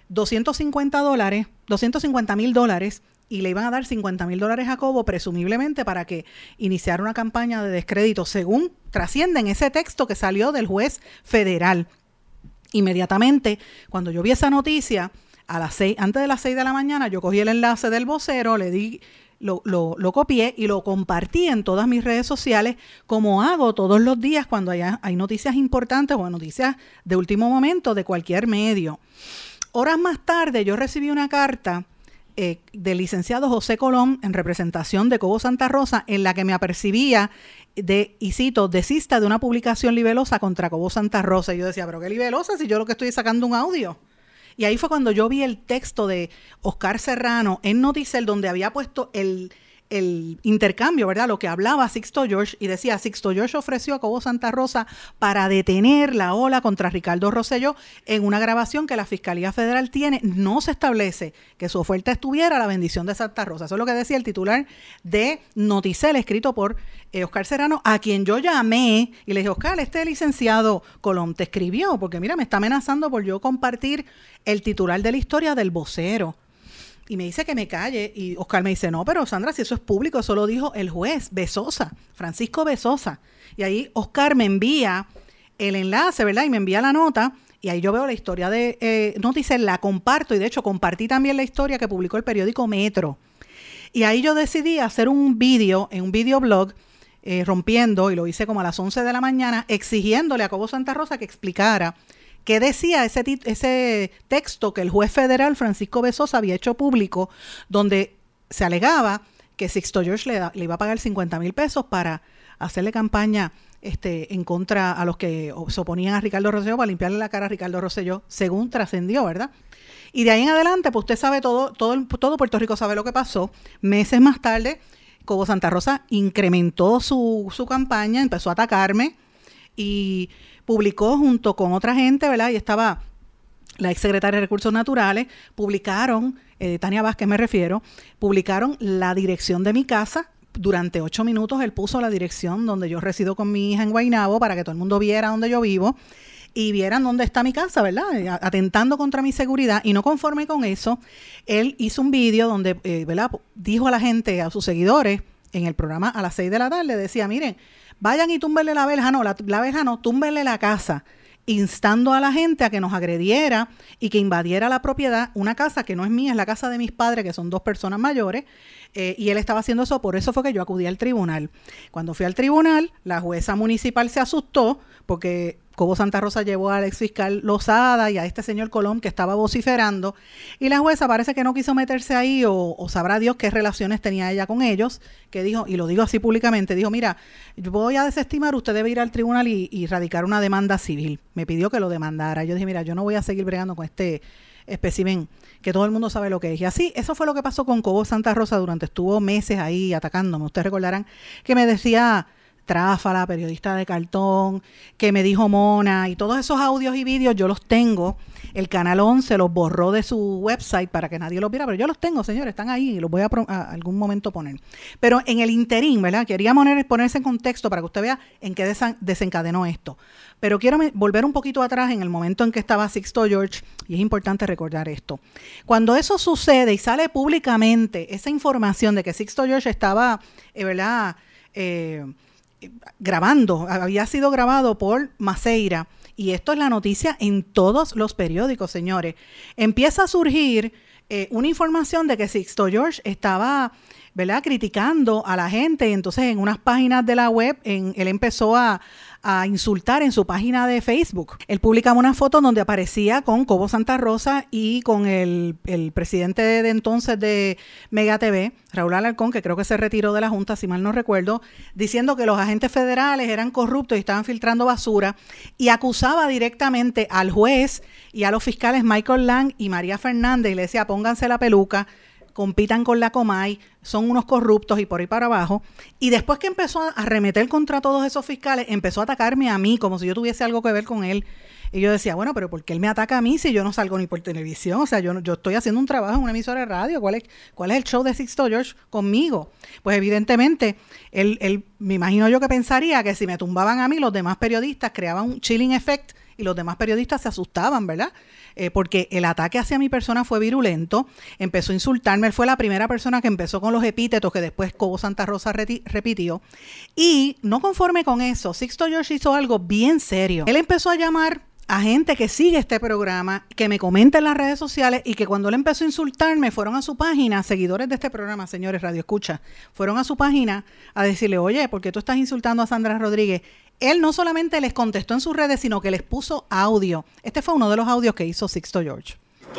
250 dólares, 250 mil dólares y le iban a dar 50 mil dólares a Cobo, presumiblemente para que iniciara una campaña de descrédito, según trasciende en ese texto que salió del juez federal. Inmediatamente, cuando yo vi esa noticia, a las seis, antes de las 6 de la mañana, yo cogí el enlace del vocero, le di, lo, lo, lo, copié y lo compartí en todas mis redes sociales, como hago todos los días cuando hay, hay noticias importantes o noticias de último momento de cualquier medio. Horas más tarde, yo recibí una carta eh, del licenciado José Colón en representación de Cobo Santa Rosa, en la que me apercibía de, y cito, desista de una publicación libelosa contra Cobo Santa Rosa. Y yo decía, pero qué libelosa si yo lo que estoy sacando un audio. Y ahí fue cuando yo vi el texto de Oscar Serrano en Noticel, donde había puesto el, el intercambio, ¿verdad? Lo que hablaba Sixto George y decía, Sixto George ofreció a Cobo Santa Rosa para detener la ola contra Ricardo Rosselló en una grabación que la Fiscalía Federal tiene. No se establece que su oferta estuviera la bendición de Santa Rosa. Eso es lo que decía el titular de Noticel, escrito por eh, Oscar Serrano, a quien yo llamé y le dije, Oscar, este licenciado Colón te escribió, porque mira, me está amenazando por yo compartir el titular de la historia del vocero y me dice que me calle. Y Oscar me dice, no, pero Sandra, si eso es público, eso lo dijo el juez Besosa, Francisco Besosa. Y ahí Oscar me envía el enlace, ¿verdad? Y me envía la nota. Y ahí yo veo la historia de eh, Noticel, la comparto. Y de hecho compartí también la historia que publicó el periódico Metro. Y ahí yo decidí hacer un vídeo, en un videoblog, eh, rompiendo, y lo hice como a las 11 de la mañana, exigiéndole a Cobo Santa Rosa que explicara ¿Qué decía ese, texto que el juez federal Francisco Besosa había hecho público, donde se alegaba que Sixto George le, le iba a pagar 50 mil pesos para hacerle campaña este, en contra a los que se oponían a Ricardo Rosselló para limpiarle la cara a Ricardo Rosselló, según trascendió, ¿verdad? Y de ahí en adelante, pues usted sabe todo, todo, todo Puerto Rico sabe lo que pasó. Meses más tarde, Cobo Santa Rosa incrementó su, su campaña, empezó a atacarme y publicó junto con otra gente, ¿verdad? Y estaba la ex secretaria de Recursos Naturales, publicaron, eh, Tania Vázquez me refiero, publicaron la dirección de mi casa. Durante ocho minutos él puso la dirección donde yo resido con mi hija en Guaynabo para que todo el mundo viera donde yo vivo. y vieran dónde está mi casa, ¿verdad? Atentando contra mi seguridad y no conforme con eso, él hizo un vídeo donde, eh, ¿verdad? Dijo a la gente, a sus seguidores, en el programa a las 6 de la tarde, decía, miren, vayan y túmbenle la verja, no, la, la verja no, túmbenle la casa instando a la gente a que nos agrediera y que invadiera la propiedad, una casa que no es mía, es la casa de mis padres, que son dos personas mayores, eh, y él estaba haciendo eso, por eso fue que yo acudí al tribunal. Cuando fui al tribunal, la jueza municipal se asustó porque Cobo Santa Rosa llevó al ex fiscal Lozada y a este señor Colón que estaba vociferando y la jueza parece que no quiso meterse ahí o, sabrá Dios qué relaciones tenía ella con ellos, que dijo, y lo digo así públicamente, dijo, mira, voy a desestimar, usted debe ir al tribunal y, y radicar una demanda civil. Me pidió que lo demandara. Yo dije, mira, yo no voy a seguir bregando con este espécimen que todo el mundo sabe lo que es. Y así, eso fue lo que pasó con Cobo Santa Rosa durante, estuvo meses ahí atacándome. Ustedes recordarán que me decía Tráfala, periodista de cartón, que me dijo Mona, y todos esos audios y vídeos yo los tengo. El Canal 11 los borró de su website para que nadie los viera, pero yo los tengo, señores, están ahí y los voy a, algún momento poner. Pero en el interín, ¿verdad? Quería poner, ponerse en contexto para que usted vea en qué desencadenó esto. Pero quiero volver un poquito atrás en el momento en que estaba Sixto George, y es importante recordar esto. Cuando eso sucede y sale públicamente esa información de que Sixto George estaba, eh, ¿verdad? Eh, grabando, había sido grabado por Maceira. Y esto es la noticia en todos los periódicos, señores. Empieza a surgir eh, una información de que Sixto George estaba, ¿verdad?, criticando a la gente. Y entonces en unas páginas de la web, en, él empezó a, a insultar en su página de Facebook. Él publicaba una foto donde aparecía con Cobo Santa Rosa y con el, presidente de, entonces de Mega TV, Raúl Alarcón, que creo que se retiró de la Junta, si mal no recuerdo, diciendo que los agentes federales eran corruptos y estaban filtrando basura y acusaba directamente al juez y a los fiscales Michael Lang y María Fernández y le decía pónganse la peluca compitan con la Comay, son unos corruptos y por ahí para abajo. Y después que empezó a arremeter contra todos esos fiscales, empezó a atacarme a mí como si yo tuviese algo que ver con él. Y yo decía, bueno, pero ¿por qué él me ataca a mí si yo no salgo ni por televisión? O sea, yo, yo estoy haciendo un trabajo en una emisora de radio. ¿Cuál es, cuál es el show de Sixto George conmigo? Pues evidentemente, él, él, me imagino yo que pensaría que si me tumbaban a mí, los demás periodistas creaban un chilling effect y los demás periodistas se asustaban, ¿verdad? Eh, porque el ataque hacia mi persona fue virulento, empezó a insultarme, él fue la primera persona que empezó con los epítetos que después Cobo Santa Rosa repitió. Y no conforme con eso, Sixto George hizo algo bien serio. Él empezó a llamar a gente que sigue este programa, que me comenta en las redes sociales y que cuando él empezó a insultarme fueron a su página, seguidores de este programa, señores Radio Escucha, fueron a su página a decirle, oye, ¿por qué tú estás insultando a Sandra Rodríguez? Él no solamente les contestó en sus redes, sino que les puso audio. Este fue uno de los audios que hizo Sixto George.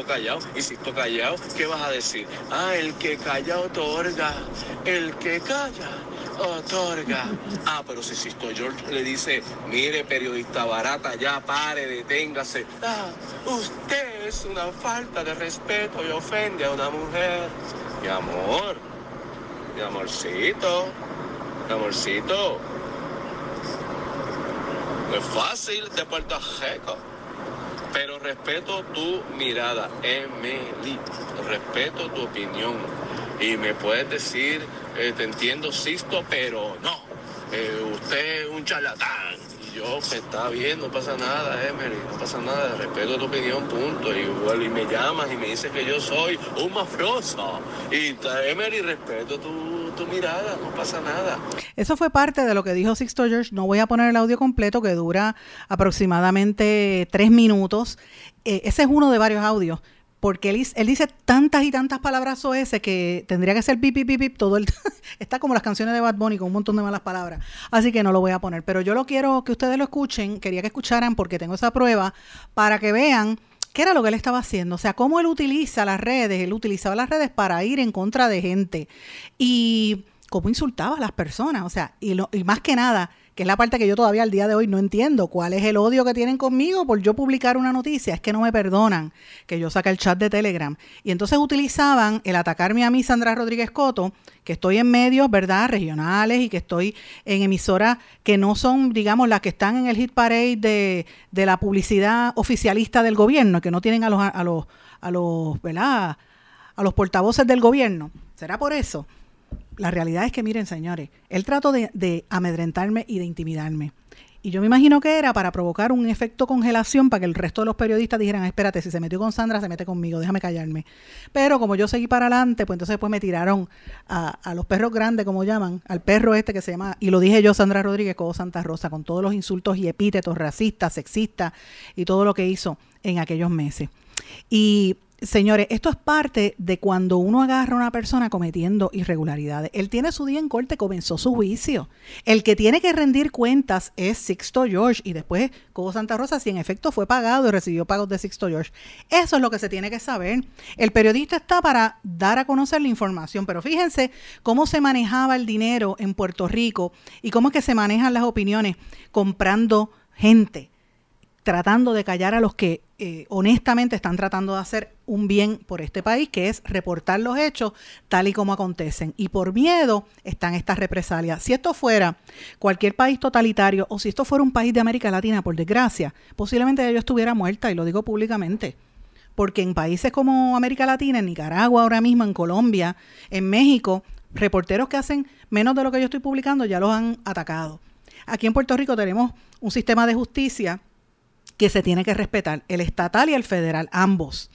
callado, y si callado, ¿qué vas a decir? Ah, el que calla otorga, el que calla otorga. Ah, pero si Sisto George le dice, mire periodista barata, ya pare, deténgase. Ah, usted es una falta de respeto y ofende a una mujer. Mi amor, mi amorcito, mi amorcito. No es fácil de Puerto Rico. Pero respeto tu mirada, Emily. Respeto tu opinión. Y me puedes decir, eh, te entiendo, Sisto, pero no. Eh, usted es un charlatán yo, me está bien, no pasa nada, Emery, no pasa nada, respeto tu opinión, punto. Y, y me llamas y me dices que yo soy un mafioso. Y Emery, respeto tu, tu mirada, no pasa nada. Eso fue parte de lo que dijo Sixto George. No voy a poner el audio completo que dura aproximadamente tres minutos. Eh, ese es uno de varios audios porque él, dice tantas y tantas palabras ese que tendría que ser pipi pipi todo el está como las canciones de Bad Bunny con un montón de malas palabras. Así que no lo voy a poner. Pero yo lo quiero que ustedes lo escuchen. Quería que escucharan porque tengo esa prueba para que vean qué era lo que él estaba haciendo. O sea cómo él utiliza las redes. Él utilizaba las redes para ir en contra de gente. Y cómo insultaba a las personas. O sea y más que nada que es la parte que yo todavía al día de hoy no entiendo. ¿Cuál es el odio que tienen conmigo por yo publicar una noticia? Es que no me perdonan que yo saque el chat de Telegram. Y entonces utilizaban el atacarme a mí, Sandra Rodríguez Coto, que estoy en medios, ¿verdad?, regionales y que estoy en emisoras que no son, digamos, las que están en el hit parade de, de la publicidad oficialista del gobierno, que no tienen a los, a los, a los, ¿verdad?, a los portavoces del gobierno. ¿Será por eso? La realidad es que, miren, señores, él trató de, amedrentarme y de intimidarme. Y yo me imagino que era para provocar un efecto congelación para que el resto de los periodistas dijeran, espérate, si se metió con Sandra, se mete conmigo, déjame callarme. Pero como yo seguí para adelante, pues entonces después me tiraron a, los perros grandes, como llaman, al perro este que se llama, y lo dije yo, Sandra Rodríguez, como Santa Rosa, con todos los insultos y epítetos racistas, sexistas y todo lo que hizo en aquellos meses. Y Señores, esto es parte de cuando uno agarra a una persona cometiendo irregularidades. Él tiene su día en corte, comenzó su juicio. El que tiene que rendir cuentas es Sixto George y después Cobo Santa Rosa, si en efecto fue pagado y recibió pagos de Sixto George. Eso es lo que se tiene que saber. El periodista está para dar a conocer la información, pero fíjense cómo se manejaba el dinero en Puerto Rico y cómo es que se manejan las opiniones comprando gente tratando de callar a los que eh, honestamente están tratando de hacer un bien por este país, que es reportar los hechos tal y como acontecen. Y por miedo están estas represalias. Si esto fuera cualquier país totalitario o si esto fuera un país de América Latina, por desgracia, posiblemente yo estuviera muerta, y lo digo públicamente. Porque en países como América Latina, en Nicaragua ahora mismo, en Colombia, en México, reporteros que hacen menos de lo que yo estoy publicando ya los han atacado. Aquí en Puerto Rico tenemos un sistema de justicia que se tiene que respetar, el estatal y el federal, ambos.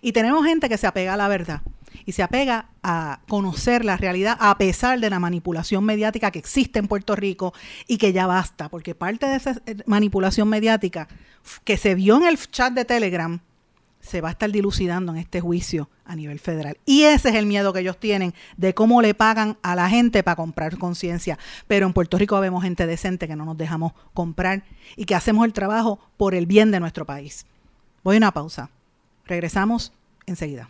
Y tenemos gente que se apega a la verdad y se apega a conocer la realidad a pesar de la manipulación mediática que existe en Puerto Rico y que ya basta, porque parte de esa eh, manipulación mediática que se vio en el chat de Telegram se va a estar dilucidando en este juicio a nivel federal. Y ese es el miedo que ellos tienen de cómo le pagan a la gente para comprar conciencia. Pero en Puerto Rico vemos gente decente que no nos dejamos comprar y que hacemos el trabajo por el bien de nuestro país. Voy a una pausa. Regresamos enseguida.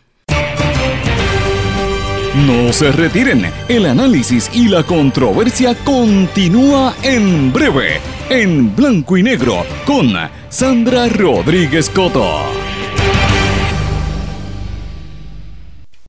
No se retiren, el análisis y la controversia continúa en breve, en blanco y negro, con Sandra Rodríguez Coto.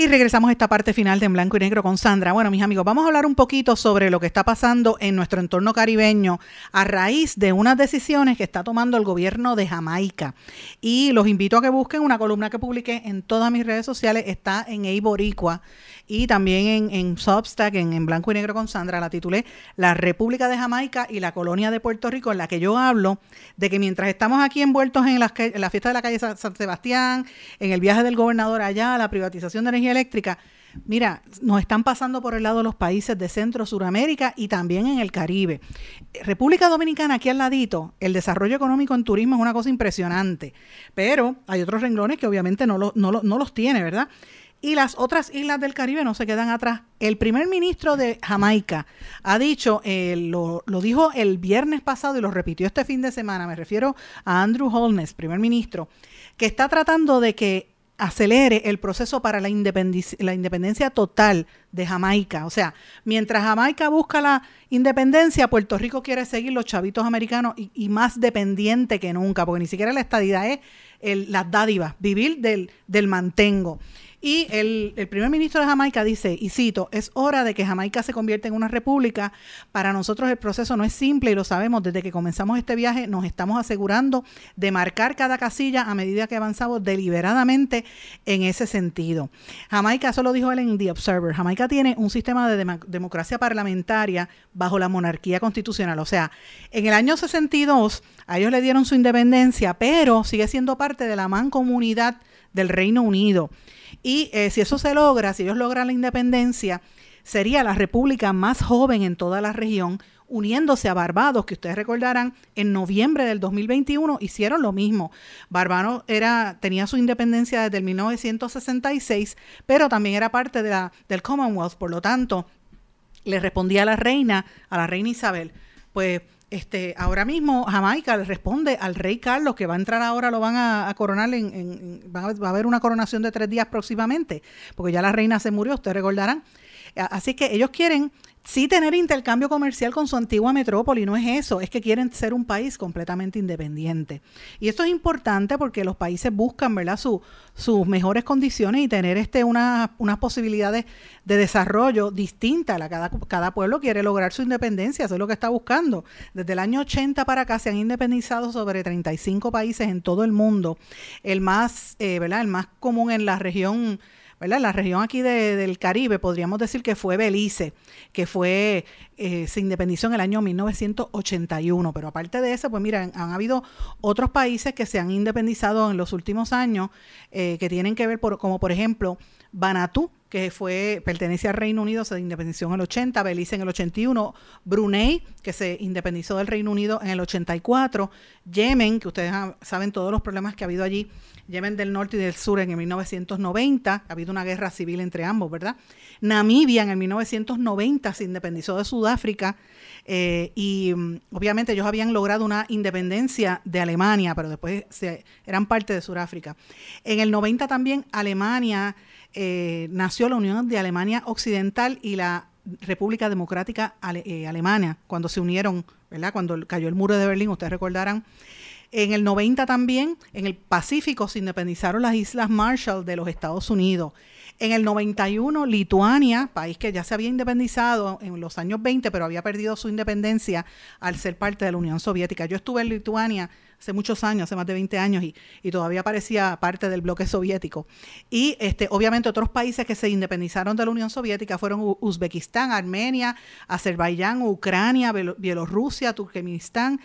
Y regresamos a esta parte final de En Blanco y Negro con Sandra. Bueno, mis amigos, vamos a hablar un poquito sobre lo que está pasando en nuestro entorno caribeño a raíz de unas decisiones que está tomando el gobierno de Jamaica. Y los invito a que busquen una columna que publiqué en todas mis redes sociales. Está en Eiboricua y también en, Substack, en, en Blanco y Negro con Sandra. La titulé La República de Jamaica y la Colonia de Puerto Rico, en la que yo hablo de que mientras estamos aquí envueltos en, las en la fiesta de la calle San Sebastián, en el viaje del gobernador allá, la privatización de energía eléctrica, mira, nos están pasando por el lado los países de Centro, Suramérica y también en el Caribe. República Dominicana, aquí al ladito, el desarrollo económico en turismo es una cosa impresionante, pero hay otros renglones que obviamente no, lo- no lo- no los tiene, ¿verdad? Y las otras islas del Caribe no se quedan atrás. El primer ministro de Jamaica ha dicho, eh, lo, lo dijo el viernes pasado y lo repitió este fin de semana, me refiero a Andrew Holness, primer ministro, que está tratando de que acelere el proceso para la la independencia total de Jamaica. O sea, mientras Jamaica busca la independencia, Puerto Rico quiere seguir los chavitos americanos y, y más dependiente que nunca, porque ni siquiera la estadidad es el, las dádivas, vivir del, del mantengo. Y el, primer ministro de Jamaica dice, y cito, es hora de que Jamaica se convierta en una república. Para nosotros el proceso no es simple y lo sabemos. Desde que comenzamos este viaje nos estamos asegurando de marcar cada casilla a medida que avanzamos deliberadamente en ese sentido. Jamaica, eso lo dijo él en The Observer, Jamaica tiene un sistema de dem democracia parlamentaria bajo la monarquía constitucional. O sea, en el año 62 a ellos le dieron su independencia, pero sigue siendo parte de la mancomunidad del Reino Unido. Y eh, si eso se logra, si ellos logran la independencia, sería la república más joven en toda la región, uniéndose a Barbados, que ustedes recordarán, en noviembre del 2021 hicieron lo mismo. Barbados era, tenía su independencia desde el 1966, pero también era parte de la, del Commonwealth, por lo tanto, le respondía a la reina, a la reina Isabel, pues este, ahora mismo Jamaica le responde al rey Carlos, que va a entrar ahora, lo van a, coronar, en, en, va, va a haber una coronación de tres días próximamente, porque ya la reina se murió, ustedes recordarán. Así que ellos quieren sí tener intercambio comercial con su antigua metrópoli, no es eso, es que quieren ser un país completamente independiente. Y esto es importante porque los países buscan, ¿verdad?, su, sus mejores condiciones y tener este una, unas posibilidades de desarrollo distintas. Cada, cada pueblo quiere lograr su independencia, eso es lo que está buscando. Desde el año 80 para acá se han independizado sobre 35 países en todo el mundo. El más, eh, ¿verdad?, el más común en la región ¿verdad? La región aquí de, del Caribe, podríamos decir que fue Belice, que fue, eh, se independizó en el año 1981, pero aparte de eso, pues mira, han, han habido otros países que se han independizado en los últimos años, eh, que tienen que ver, por, como por ejemplo, Banatú, que fue pertenece al Reino Unido, se independizó en el 80, Belice en el 81, Brunei, que se independizó del Reino Unido en el 84, Yemen, que ustedes saben todos los problemas que ha habido allí, Yemen del norte y del sur en el 1990, ha habido una guerra civil entre ambos, ¿verdad? Namibia en el 1990 se independizó de Sudáfrica eh, y um, obviamente ellos habían logrado una independencia de Alemania, pero después eran parte de Sudáfrica. En el 90 también Alemania eh, nació la Unión de Alemania Occidental y la República Democrática Ale, eh, Alemana, cuando se unieron, ¿verdad? Cuando cayó el muro de Berlín, ustedes recordarán. En el 90 también, en el Pacífico, se independizaron las Islas Marshall de los Estados Unidos. En el 91, Lituania, país que ya se había independizado en los años 20, pero había perdido su independencia al ser parte de la Unión Soviética. Yo estuve en Lituania hace muchos años, hace más de 20 años, y, y todavía parecía parte del bloque soviético. Y este, obviamente otros países que se independizaron de la Unión Soviética fueron Uzbekistán, Armenia, Azerbaiyán, Ucrania, Bielorrusia, Turkmenistán,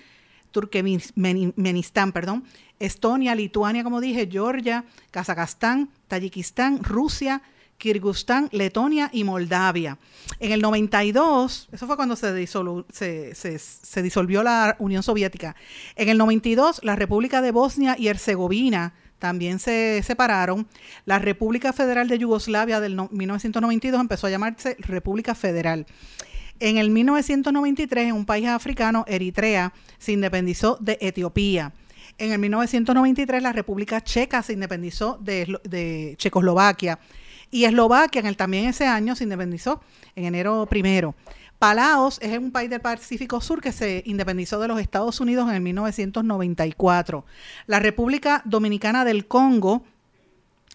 Turkmenistán, perdón, Estonia, Lituania, como dije, Georgia, Kazajstán, Tayikistán, Rusia, Kirguistán, Letonia y Moldavia. En el 92, eso fue cuando se, disolvió la Unión Soviética. En el 92, la República de Bosnia y Herzegovina también se separaron. La República Federal de Yugoslavia del no 1992 empezó a llamarse República Federal. En el 1993, en un país africano, Eritrea, se independizó de Etiopía. En el 1993, la República Checa se independizó de, Checoslovaquia. Y Eslovaquia, en el, también ese año, se independizó en enero primero. Palaos es un país del Pacífico Sur que se independizó de los Estados Unidos en el 1994. La República Dominicana del Congo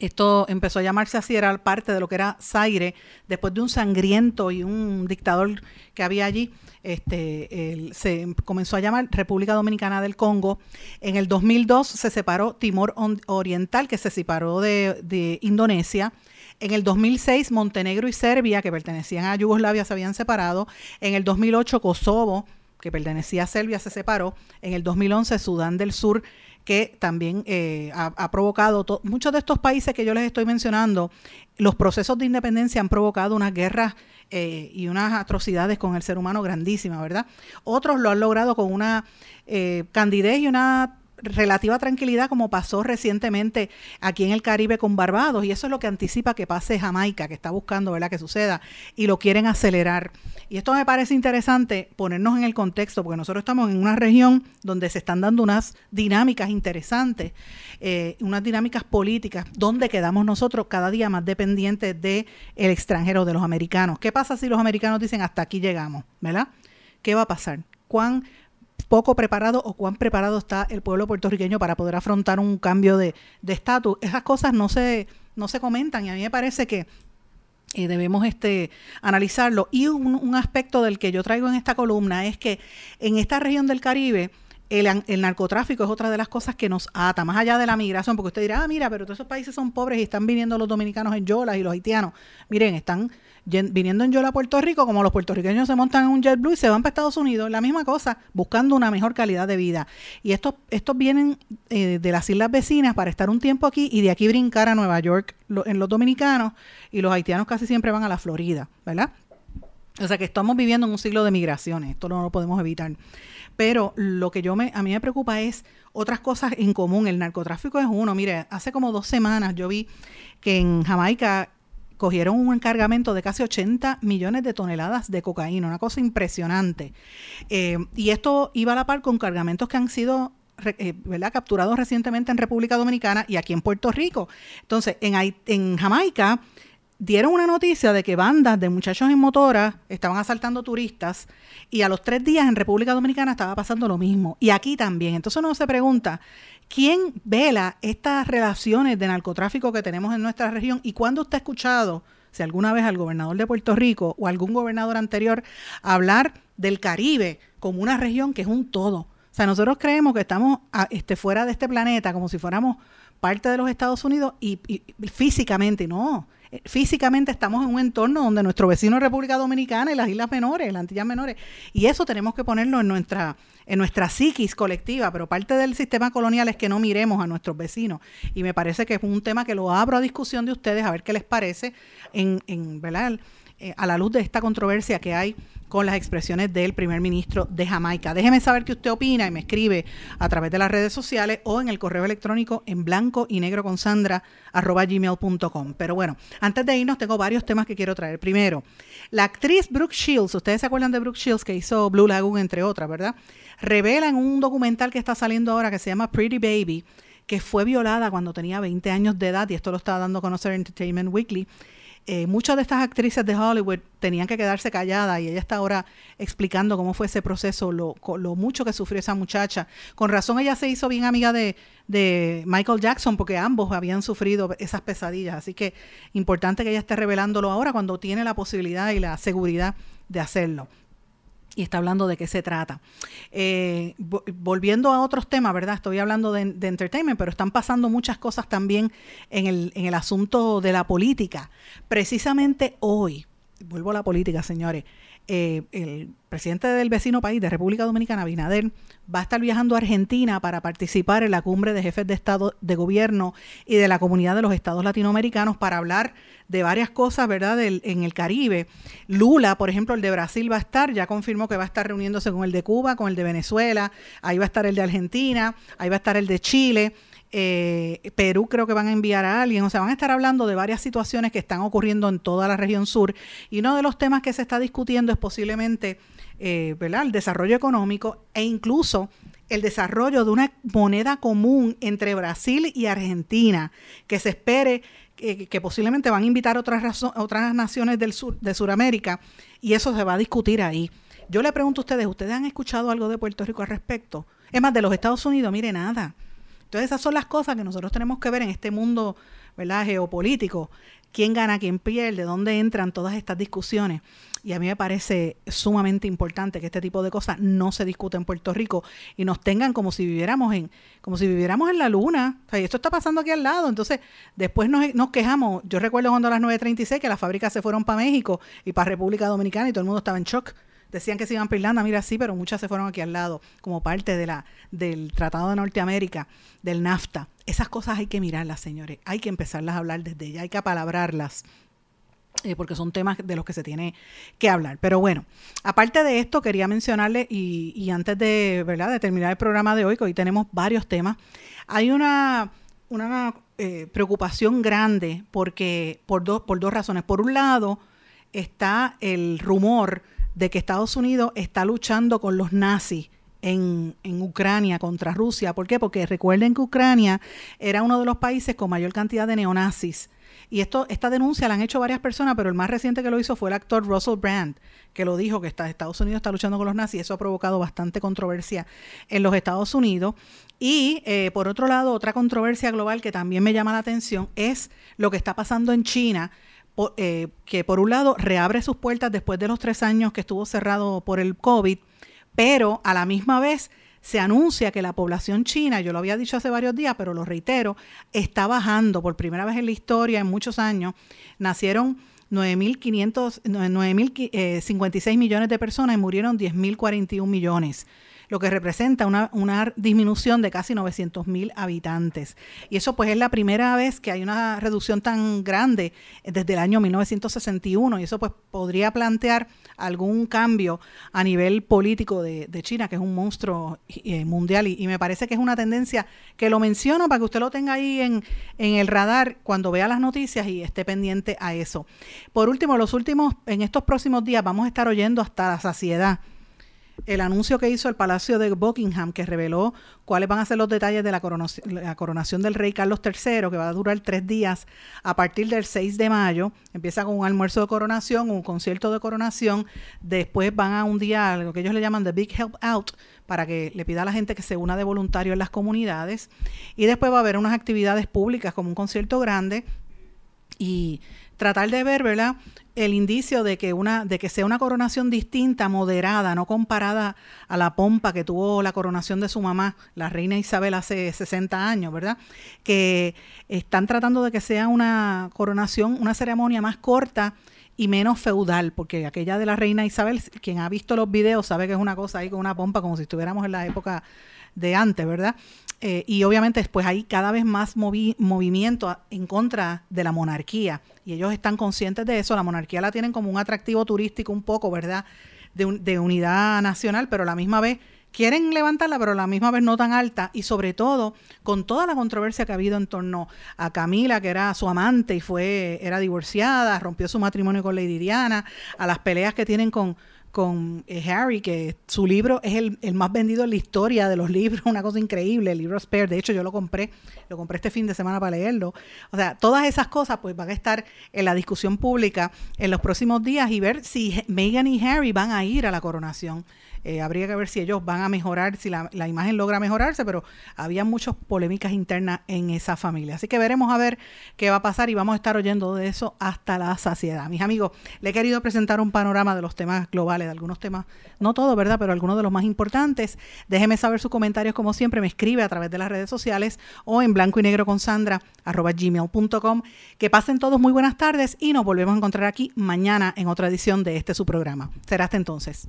esto empezó a llamarse así, era parte de lo que era Zaire, después de un sangriento y un dictador que había allí, este, se comenzó a llamar República Dominicana del Congo. En el 2002 se separó Timor Oriental, que se separó de, de Indonesia. En el 2006 Montenegro y Serbia, que pertenecían a Yugoslavia, se habían separado. En el 2008 Kosovo, que pertenecía a Serbia, se separó. En el 2011 Sudán del Sur que también eh, ha, provocado, muchos de estos países que yo les estoy mencionando, los procesos de independencia han provocado unas guerras eh, y unas atrocidades con el ser humano grandísimas, ¿verdad? Otros lo han logrado con una eh, candidez y una relativa tranquilidad como pasó recientemente aquí en el Caribe con Barbados y eso es lo que anticipa que pase Jamaica, que está buscando ¿verdad? que suceda y lo quieren acelerar. Y esto me parece interesante ponernos en el contexto porque nosotros estamos en una región donde se están dando unas dinámicas interesantes, eh, unas dinámicas políticas, donde quedamos nosotros cada día más dependientes del el extranjero, de los americanos. ¿Qué pasa si los americanos dicen hasta aquí llegamos? ¿Verdad? ¿Qué va a pasar? ¿Cuán poco preparado o cuán preparado está el pueblo puertorriqueño para poder afrontar un cambio de estatus. Esas cosas no se, no se comentan y a mí me parece que eh, debemos este, analizarlo. Y un, un, aspecto del que yo traigo en esta columna es que en esta región del Caribe, el, el, narcotráfico es otra de las cosas que nos ata, más allá de la migración, porque usted dirá, ah, mira, pero todos esos países son pobres y están viniendo los dominicanos en yolas y los haitianos. Miren, están viniendo en yola a Puerto Rico, como los puertorriqueños se montan en un JetBlue y se van para Estados Unidos, la misma cosa, buscando una mejor calidad de vida. Y estos, estos vienen eh, de las islas vecinas para estar un tiempo aquí y de aquí brincar a Nueva York en los dominicanos y los haitianos casi siempre van a la Florida, ¿verdad? O sea que estamos viviendo en un siglo de migraciones, esto no lo podemos evitar. Pero lo que yo me, a mí me preocupa es otras cosas en común. El narcotráfico es uno. Mire, hace como dos semanas yo vi que en Jamaica cogieron un encargamento de casi 80 millones de toneladas de cocaína, una cosa impresionante. Eh, y esto iba a la par con cargamentos que han sido eh, ¿verdad? capturados recientemente en República Dominicana y aquí en Puerto Rico. Entonces, en, en Jamaica dieron una noticia de que bandas de muchachos en motora estaban asaltando turistas y a los tres días en República Dominicana estaba pasando lo mismo. Y aquí también. Entonces uno se pregunta, ¿quién vela estas relaciones de narcotráfico que tenemos en nuestra región? ¿Y cuándo usted ha escuchado, si alguna vez al gobernador de Puerto Rico o algún gobernador anterior, hablar del Caribe como una región que es un todo? O sea, nosotros creemos que estamos este, fuera de este planeta como si fuéramos parte de los Estados Unidos y físicamente, no físicamente estamos en un entorno donde nuestro vecino es República Dominicana y las Islas Menores, las Antillas Menores, y eso tenemos que ponerlo en nuestra en nuestra psiquis colectiva, pero parte del sistema colonial es que no miremos a nuestros vecinos. Y me parece que es un tema que lo abro a discusión de ustedes, a ver qué les parece en, en ¿verdad? Eh, a la luz de esta controversia que hay con las expresiones del primer ministro de Jamaica. Déjeme saber qué usted opina y me escribe a través de las redes sociales o en el correo electrónico en blanco y negro con sandra. Pero bueno, antes de irnos tengo varios temas que quiero traer. Primero, la actriz Brooke Shields, ustedes se acuerdan de Brooke Shields que hizo Blue Lagoon entre otras, ¿verdad? Revela en un documental que está saliendo ahora que se llama Pretty Baby que fue violada cuando tenía 20 años de edad y esto lo estaba dando a conocer Entertainment Weekly eh, muchas de estas actrices de Hollywood tenían que quedarse calladas y ella está ahora explicando cómo fue ese proceso, lo, lo mucho que sufrió esa muchacha. Con razón ella se hizo bien amiga de, de Michael Jackson porque ambos habían sufrido esas pesadillas. Así que importante que ella esté revelándolo ahora cuando tiene la posibilidad y la seguridad de hacerlo y está hablando de qué se trata. Eh, volviendo a otros temas, ¿verdad? Estoy hablando de, de, entertainment, pero están pasando muchas cosas también en el, en el asunto de la política. Precisamente hoy, vuelvo a la política, señores, eh, el presidente del vecino país de República Dominicana, Binader, va a estar viajando a Argentina para participar en la cumbre de jefes de Estado de Gobierno y de la comunidad de los estados latinoamericanos para hablar de varias cosas, ¿verdad?, Del, en el Caribe. Lula, por ejemplo, el de Brasil va a estar, ya confirmó que va a estar reuniéndose con el de Cuba, con el de Venezuela, ahí va a estar el de Argentina, ahí va a estar el de Chile. Eh, Perú creo que van a enviar a alguien, o sea, van a estar hablando de varias situaciones que están ocurriendo en toda la región sur y uno de los temas que se está discutiendo es posiblemente eh, el desarrollo económico e incluso el desarrollo de una moneda común entre Brasil y Argentina, que se espere que posiblemente van a invitar otras, otras naciones del sur, de Sudamérica, y eso se va a discutir ahí. Yo le pregunto a ustedes, ¿ustedes han escuchado algo de Puerto Rico al respecto? Es más, de los Estados Unidos, mire nada. Entonces esas son las cosas que nosotros tenemos que ver en este mundo ¿verdad? geopolítico. ¿Quién gana, quién pierde? ¿Dónde entran todas estas discusiones? Y a mí me parece sumamente importante que este tipo de cosas no se discutan en Puerto Rico y nos tengan como si viviéramos en, como si viviéramos en la luna. O sea, esto está pasando aquí al lado. Entonces, después nos, nos quejamos. Yo recuerdo cuando a las 9.36 que las fábricas se fueron para México y para República Dominicana y todo el mundo estaba en shock decían que se iban para Irlanda, mira, sí, pero muchas se fueron aquí al lado, como parte de la, del Tratado de Norteamérica, del NAFTA. Esas cosas hay que mirarlas, señores, hay que empezarlas a hablar desde ya, hay que apalabrarlas. eh, porque son temas de los que se tiene que hablar. Pero bueno, aparte de esto, quería mencionarle, y, y antes de, ¿verdad? de terminar el programa de hoy, que hoy tenemos varios temas, hay una, una eh, preocupación grande porque por, dos por dos razones. Por un lado, está el rumor de que Estados Unidos está luchando con los nazis en, en, Ucrania contra Rusia. ¿Por qué? Porque recuerden que Ucrania era uno de los países con mayor cantidad de neonazis y esto, esta denuncia la han hecho varias personas, pero el más reciente que lo hizo fue el actor Russell Brand, que lo dijo que Estados Unidos está luchando con los nazis. Eso ha provocado bastante controversia en los Estados Unidos. Y eh, por otro lado, otra controversia global que también me llama la atención es lo que está pasando en China. Eh, que por un lado reabre sus puertas después de los tres años que estuvo cerrado por el COVID, pero a la misma vez se anuncia que la población china, yo lo había dicho hace varios días, pero lo reitero, está bajando por primera vez en la historia, en muchos años. Nacieron 9.056 eh, millones de personas y murieron 10.041 millones lo que representa una, disminución de casi 900 mil habitantes. Y eso pues es la primera vez que hay una reducción tan grande desde el año 1961 y eso pues podría plantear algún cambio a nivel político de, de China, que es un monstruo eh, mundial y, y, me parece que es una tendencia que lo menciono para que usted lo tenga ahí en, en el radar cuando vea las noticias y esté pendiente a eso. Por último, los últimos, en estos próximos días vamos a estar oyendo hasta la saciedad el anuncio que hizo el Palacio de Buckingham, que reveló cuáles van a ser los detalles de la coronación, del rey Carlos III, que va a durar tres días a partir del 6 de mayo. Empieza con un almuerzo de coronación, un concierto de coronación. Después van a un día, lo que ellos le llaman The Big Help Out, para que le pida a la gente que se una de voluntario en las comunidades. Y después va a haber unas actividades públicas como un concierto grande y tratar de ver, ¿verdad? El indicio de que una de que sea una coronación distinta, moderada, no comparada a la pompa que tuvo la coronación de su mamá, la reina Isabel hace 60 años, ¿verdad? Que están tratando de que sea una coronación, una ceremonia más corta y menos feudal, porque aquella de la reina Isabel, quien ha visto los videos sabe que es una cosa ahí con una pompa como si estuviéramos en la época de antes, ¿verdad? Eh, y obviamente después hay cada vez más movi movimiento en contra de la monarquía y ellos están conscientes de eso. La monarquía la tienen como un atractivo turístico un poco, ¿verdad? De, de unidad nacional, pero a la misma vez quieren levantarla, pero a la misma vez no tan alta, y sobre todo con toda la controversia que ha habido en torno a Camila, que era su amante y fue, era divorciada, rompió su matrimonio con Lady Diana, a las peleas que tienen con, con eh, Harry, que su libro es el, el, más vendido en la historia de los libros, una cosa increíble, el libro Spare, de hecho yo lo compré, lo compré este fin de semana para leerlo. O sea, todas esas cosas pues van a estar en la discusión pública en los próximos días y ver si Meghan y Harry van a ir a la coronación. Eh, habría que ver si ellos van a mejorar, si la, la, imagen logra mejorarse, pero había muchas polémicas internas en esa familia. Así que veremos a ver qué va a pasar y vamos a estar oyendo de eso hasta la saciedad. Mis amigos, le he querido presentar un panorama de los temas globales, de algunos temas, no todo, ¿verdad? Pero algunos de los más importantes. Déjeme saber sus comentarios como siempre, me escribe a través de las redes sociales o en blanco y negro con Sandra, gmail.com. Que pasen todos muy buenas tardes y nos volvemos a encontrar aquí mañana en otra edición de este su programa. Será hasta entonces.